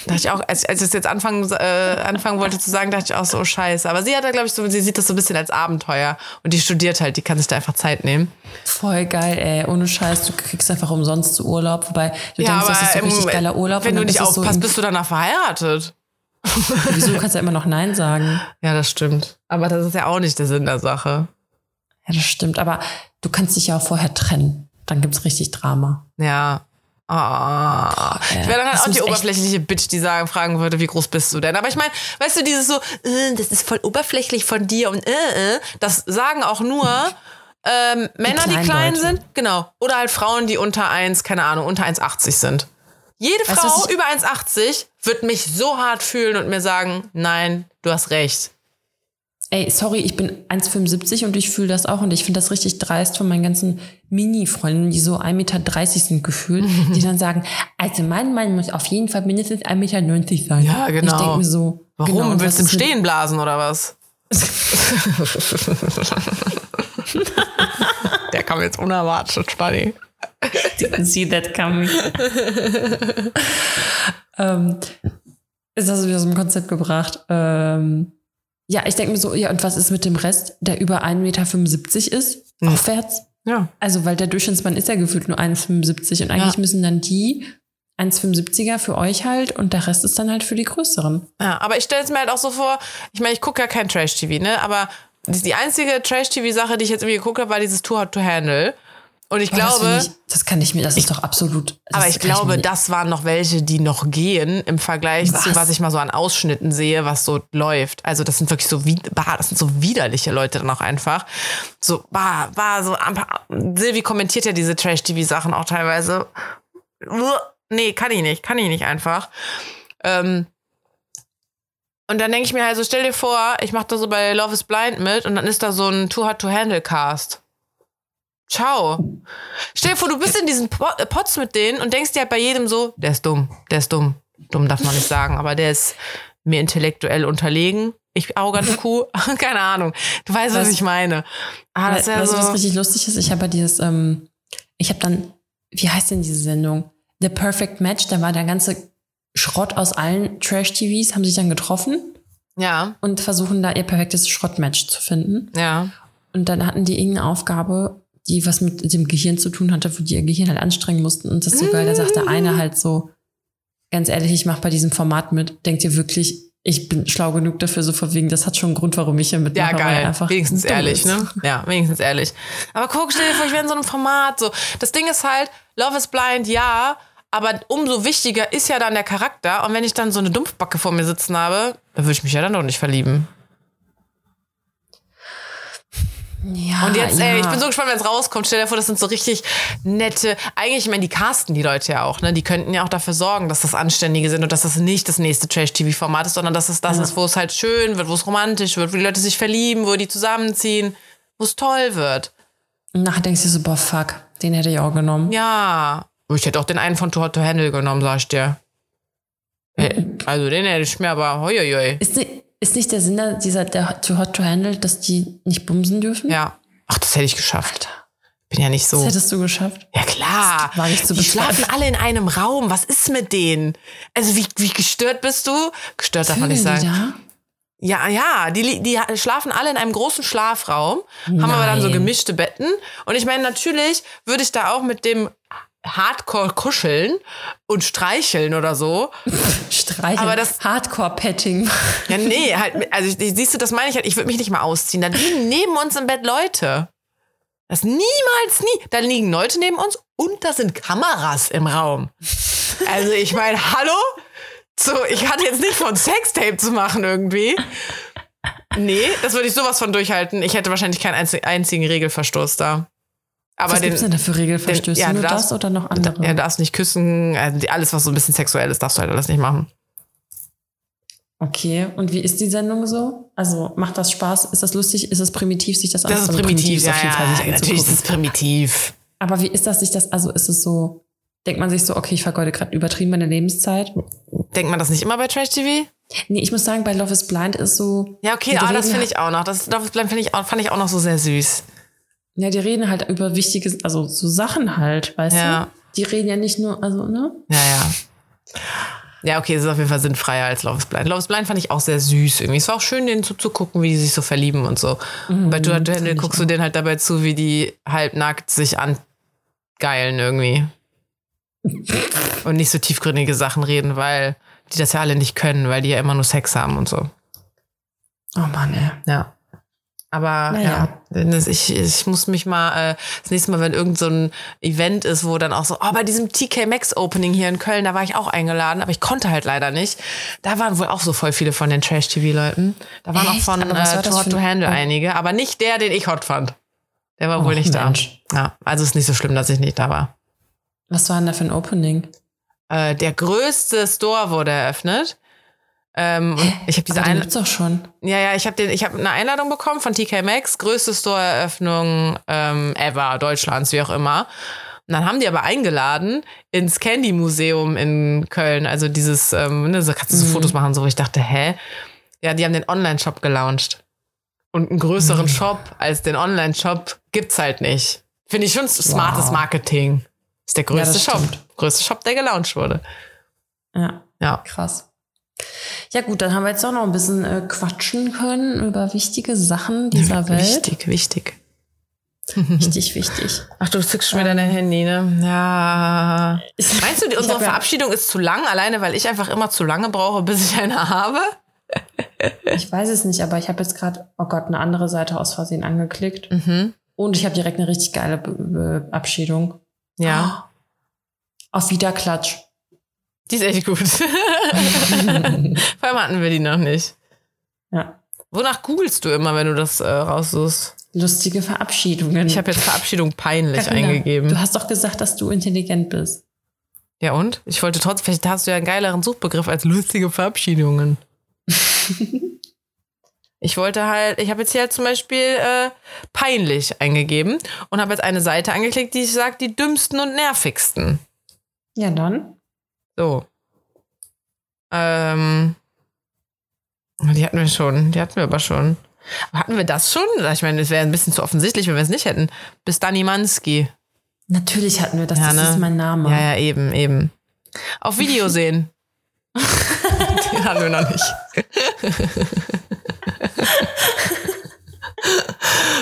Dachte ich auch, als, als ich es jetzt anfangen, äh, anfangen wollte zu sagen, dachte ich auch so, oh, scheiße. Aber sie hat da, glaube ich, so, sie sieht das so ein bisschen als Abenteuer. Und die studiert halt, die kann sich da einfach Zeit nehmen. Voll geil, ey. Ohne Scheiß, du kriegst einfach umsonst zu Urlaub. Wobei du denkst, das ist so richtig geiler Urlaub. Wenn du nicht so aufpasst, im- bist du danach verheiratet. Wieso, du kannst ja immer noch Nein sagen. Ja, das stimmt. Aber das ist ja auch nicht der Sinn der Sache. Ja, das stimmt. Aber du kannst dich ja auch vorher trennen. Dann gibt's richtig Drama. Ja. Ah. ich wäre dann halt das auch die oberflächliche Bitch, die sagen, fragen würde, wie groß bist du denn? Aber ich meine, weißt du, dieses so, äh, das ist voll oberflächlich von dir und äh, äh, das sagen auch nur ähm, Männer, die, kleinen klein Leute. sind, genau. Oder halt Frauen, die unter 1, keine Ahnung, unter 1,80 sind. Jede Weißt Frau über 1,80 wird mich so hart fühlen und mir sagen, nein, du hast recht. Ey, sorry, ich bin 1,75 und ich fühle das auch und ich finde das richtig dreist von meinen ganzen Mini-Freunden, die so 1,30 Meter sind gefühlt, die dann sagen, also mein Mann muss auf jeden Fall mindestens 1,90 Meter sein. Ja, Und genau. Ich denke mir so, Warum? genau, Willst du mit- stehen blasen oder was? Der kam jetzt unerwartet, Spanny. Didn't see that coming. ähm, ist das wieder so ein Konzept gebracht? Ähm, ja, ich denke mir so, ja, und was ist mit dem Rest, der über 1,75 Meter ist? Hm. Aufwärts? Ja. Also, weil der Durchschnittsmann ist ja gefühlt nur 1,75 und eigentlich Ja. müssen dann die 1,75er für euch halt und der Rest ist dann halt für die größeren. Ja, aber ich stelle es mir halt auch so vor, ich meine, ich gucke ja kein Trash-TV, ne? Aber die die einzige Trash-TV-Sache, die ich jetzt irgendwie geguckt habe, war dieses Too Hot to Handle. Und ich Aber das glaube, find ich, das kann ich mir, das ist doch absolut. Das aber ich glaube, nicht- das waren noch welche, die noch gehen im Vergleich zu, Was? was ich mal so an Ausschnitten sehe, was so läuft. Also das sind wirklich so, wie, bah, das sind so widerliche Leute dann auch einfach. So, bah, bah, so, Silvi kommentiert ja diese Trash-TV-Sachen auch teilweise. Nee, kann ich nicht, kann ich nicht einfach. Ähm, und dann denke ich mir halt so, stell dir vor, ich mache da so bei Love is Blind mit und dann ist da so ein Too Hot to Handle Cast. Ciao. Stell dir vor, du bist in diesen äh, Pots mit denen und denkst dir halt bei jedem so, der ist dumm, der ist dumm. Dumm darf man nicht sagen, aber der ist mir intellektuell unterlegen. Ich arrogante Kuh, keine Ahnung. Du weißt, was Was- ich meine. Ah, das weißt ist ja was so. richtig lustig ist? Ich habe ja dieses, ähm, ich habe dann, wie heißt denn diese Sendung? The Perfect Match, da war der ganze Schrott aus allen Trash-TVs, haben sich dann getroffen Ja, und versuchen da ihr perfektes Schrottmatch zu finden. ja. Und dann hatten die irgendeine Aufgabe, die was mit dem Gehirn zu tun hatte, wo die ihr Gehirn halt anstrengen mussten. Und das ist so geil. Da sagt der eine halt so, ganz ehrlich, ich mache bei diesem Format mit. Denkt ihr wirklich, ich bin schlau genug dafür, so von wegen, das hat schon einen Grund, warum ich hier mitmache. Ja, geil. einfach wenigstens ehrlich, ne? Ja, wenigstens ehrlich. Aber guck, stell dir vor, ich wäre in so einem Format. So. Das Ding ist halt, Love is Blind, ja, aber umso wichtiger ist ja dann der Charakter. Und wenn ich dann so eine Dumpfbacke vor mir sitzen habe, dann würde ich mich ja dann doch nicht verlieben. Ja, Und jetzt, ja. ey, ich bin so gespannt, wenn es rauskommt. Stell dir vor, das sind so richtig nette. Eigentlich, ich meine, die casten die Leute ja auch, ne? Die könnten ja auch dafür sorgen, dass das Anständige sind und dass das nicht das nächste Trash-TV-Format ist, sondern dass es das Ja. ist, wo es halt schön wird, wo es romantisch wird, wo die Leute sich verlieben, wo die zusammenziehen, wo es toll wird. Und nachher denkst du so, boah, fuck, den hätte ich auch genommen. Ja. Ich hätte auch den einen von Hot to Handle genommen, sag ich dir. Äh, Also den hätte ich mir aber, hoi, hoi. Ist, ist nicht der Sinn da- dieser der Too Hot to Handle, dass die nicht bumsen dürfen? Ja. Ach, das hätte ich geschafft. Bin ja nicht so. Das hättest du geschafft. Ja klar. Das war nicht zu die schlafen alle in einem Raum. Was ist mit denen? Also wie, wie gestört bist du? Gestört darf man nicht sagen. Ja, ja, die, die schlafen alle in einem großen Schlafraum, haben aber dann so Nein. gemischte Betten. Und ich meine, natürlich würde ich da auch mit dem Hardcore kuscheln und streicheln oder so. Streicheln. Aber das- Hardcore-Petting. Ja, nee, halt, also siehst du, das meine ich halt, ich würde mich nicht mal ausziehen. Da liegen neben uns im Bett Leute. Das niemals nie. Da liegen Leute neben uns und da sind Kameras im Raum. Also ich meine, hallo? So, ich hatte jetzt nicht von Sextape zu machen irgendwie. Nee, das würde ich sowas von durchhalten. Ich hätte wahrscheinlich keinen einzi- einzigen Regelverstoß da. Aber Was den, gibt's denn da für Regelverstöße? den- ja, du Nur darfst- das oder noch andere? ja, darfst nicht küssen, also alles, was so ein bisschen sexuell ist, darfst du halt alles nicht machen. Okay, und wie ist die Sendung so? Also macht das Spaß? Ist das lustig? Ist es primitiv, sich das Das ist anzuschauen? primitiv, ist ja, auf jeden Fall, ja, sich natürlich ist es primitiv. Aber wie ist das, sich das, also ist es so, denkt man sich so, okay, ich vergeude gerade übertrieben meine Lebenszeit? Denkt man das nicht immer bei Trash TV? Nee, ich muss sagen, bei Love is Blind ist so, Ja, okay, Die ah, das finde ich auch noch. Das, das finde ich auch, fand ich auch noch so sehr süß. Ja, die reden halt über wichtige, also so Sachen halt, weißt Ja. du? Die reden ja nicht nur, also, ne? Ja, ja. Ja, okay, es ist auf jeden Fall sinnfreier als Love is Blind. Love is Blind fand ich auch sehr süß irgendwie. Es war auch schön, denen zuzugucken, wie die sich so verlieben und so. Bei Two Handle guckst du denen halt dabei zu, wie die halbnackt sich angeilen irgendwie. und nicht so tiefgründige Sachen reden, weil die das ja alle nicht können, weil die ja immer nur Sex haben und so. Oh Mann, ey. Ja. Aber Naja. ja, ich, ich muss mich mal, äh, das nächste Mal, wenn irgend so ein Event ist, wo dann auch so, oh, bei diesem TK Maxx Opening hier in Köln, da war ich auch eingeladen, aber ich konnte halt leider nicht. Da waren wohl auch so voll viele von den Trash-TV-Leuten. Da waren auch Echt? von Aber was äh, für to ein- Handle oh. einige, aber nicht der, den ich hot fand. Der war Oh, wohl nicht Mensch. da. Ja, also ist nicht so schlimm, dass ich nicht da war. Was war denn da für ein Opening? Äh, der größte Store wurde eröffnet. Ähm, und ich habe diese eine, gibt's doch schon. Ja, ja, ich habe den, ich habe eine Einladung bekommen von TK Maxx, größte Store-Eröffnung ähm, ever Deutschlands, wie auch immer. Und dann haben die aber eingeladen ins Candy Museum in Köln, also dieses, ähm, ne, so kannst du so Mhm. Fotos machen, so ich dachte, hä? Ja, die haben den Online-Shop gelauncht. Und einen größeren Mhm. Shop als den Online-Shop gibt's halt nicht. Finde ich schon smartes Wow. Marketing. Ist der größte das Shop. Größte Shop, der gelauncht wurde. Ja, Ja. krass. Ja gut, dann haben wir jetzt auch noch ein bisschen äh, quatschen können über wichtige Sachen dieser Welt. Wichtig, wichtig. Wichtig, wichtig. Ach, du zückst schon wieder dein Handy, ne? Ja. Meinst du, die, unsere hab ja- Verabschiedung ist zu lang, alleine weil ich einfach immer zu lange brauche, bis ich eine habe? Ich weiß es nicht, aber ich habe jetzt gerade, oh Gott, eine andere Seite aus Versehen angeklickt. Mhm. Und ich habe direkt eine richtig geile Be Be Abschiedung. Ja. Auf Wiederklatsch. Die ist echt gut. Vor allem hatten wir die noch nicht. Ja. Wonach googelst du immer, wenn du das äh, raussuchst? Lustige Verabschiedungen. Ich habe jetzt Verabschiedung peinlich Carina, eingegeben. Du hast doch gesagt, dass du intelligent bist. Ja und? Ich wollte trotzdem, vielleicht hast du ja einen geileren Suchbegriff als lustige Verabschiedungen. ich wollte halt, ich habe jetzt hier halt zum Beispiel äh, peinlich eingegeben und habe jetzt eine Seite angeklickt, die sagt die dümmsten und nervigsten. Ja, dann. So. Ähm. Die hatten wir schon, die hatten wir aber schon. Hatten wir das schon? Ich meine, es wäre ein bisschen zu offensichtlich, wenn wir es nicht hätten. Bis Dani Manski. Natürlich hatten wir das. Ja, das ne? ist mein Name. Ja, ja, eben, eben. Auf Video sehen. Den hatten wir noch nicht.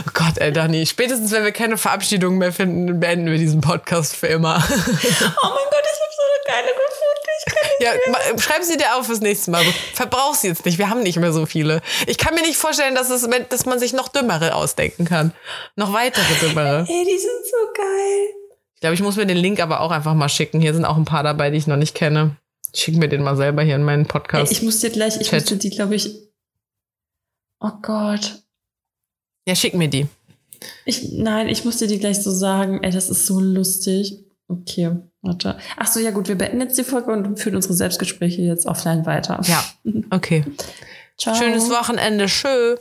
oh Gott, ey, Dani. Spätestens, wenn wir keine Verabschiedung mehr finden, beenden wir diesen Podcast für immer. Oh mein Gott, ich habe so eine geile gefunden. Ich kann nicht ja, schreib sie dir auf fürs nächste Mal. Verbrauch sie jetzt nicht. Wir haben nicht mehr so viele. Ich kann mir nicht vorstellen, dass, es, dass man sich noch dümmere ausdenken kann. Noch weitere dümmere. Ey, die sind so geil. Ich glaube, ich muss mir den Link aber auch einfach mal schicken. Hier sind auch ein paar dabei, die ich noch nicht kenne. Ich schicke mir den mal selber hier in meinen Ey, Podcast. ich muss dir gleich, ich Chat. musste die, glaube ich. Oh Gott. ja, schick mir die. Ich, nein, ich muss dir die gleich so sagen. Ey, das ist so lustig. Okay, warte. Ach so, ja gut, wir beenden jetzt die Folge und führen unsere Selbstgespräche jetzt offline weiter. Ja, okay. Ciao. Schönes Wochenende. Tschö.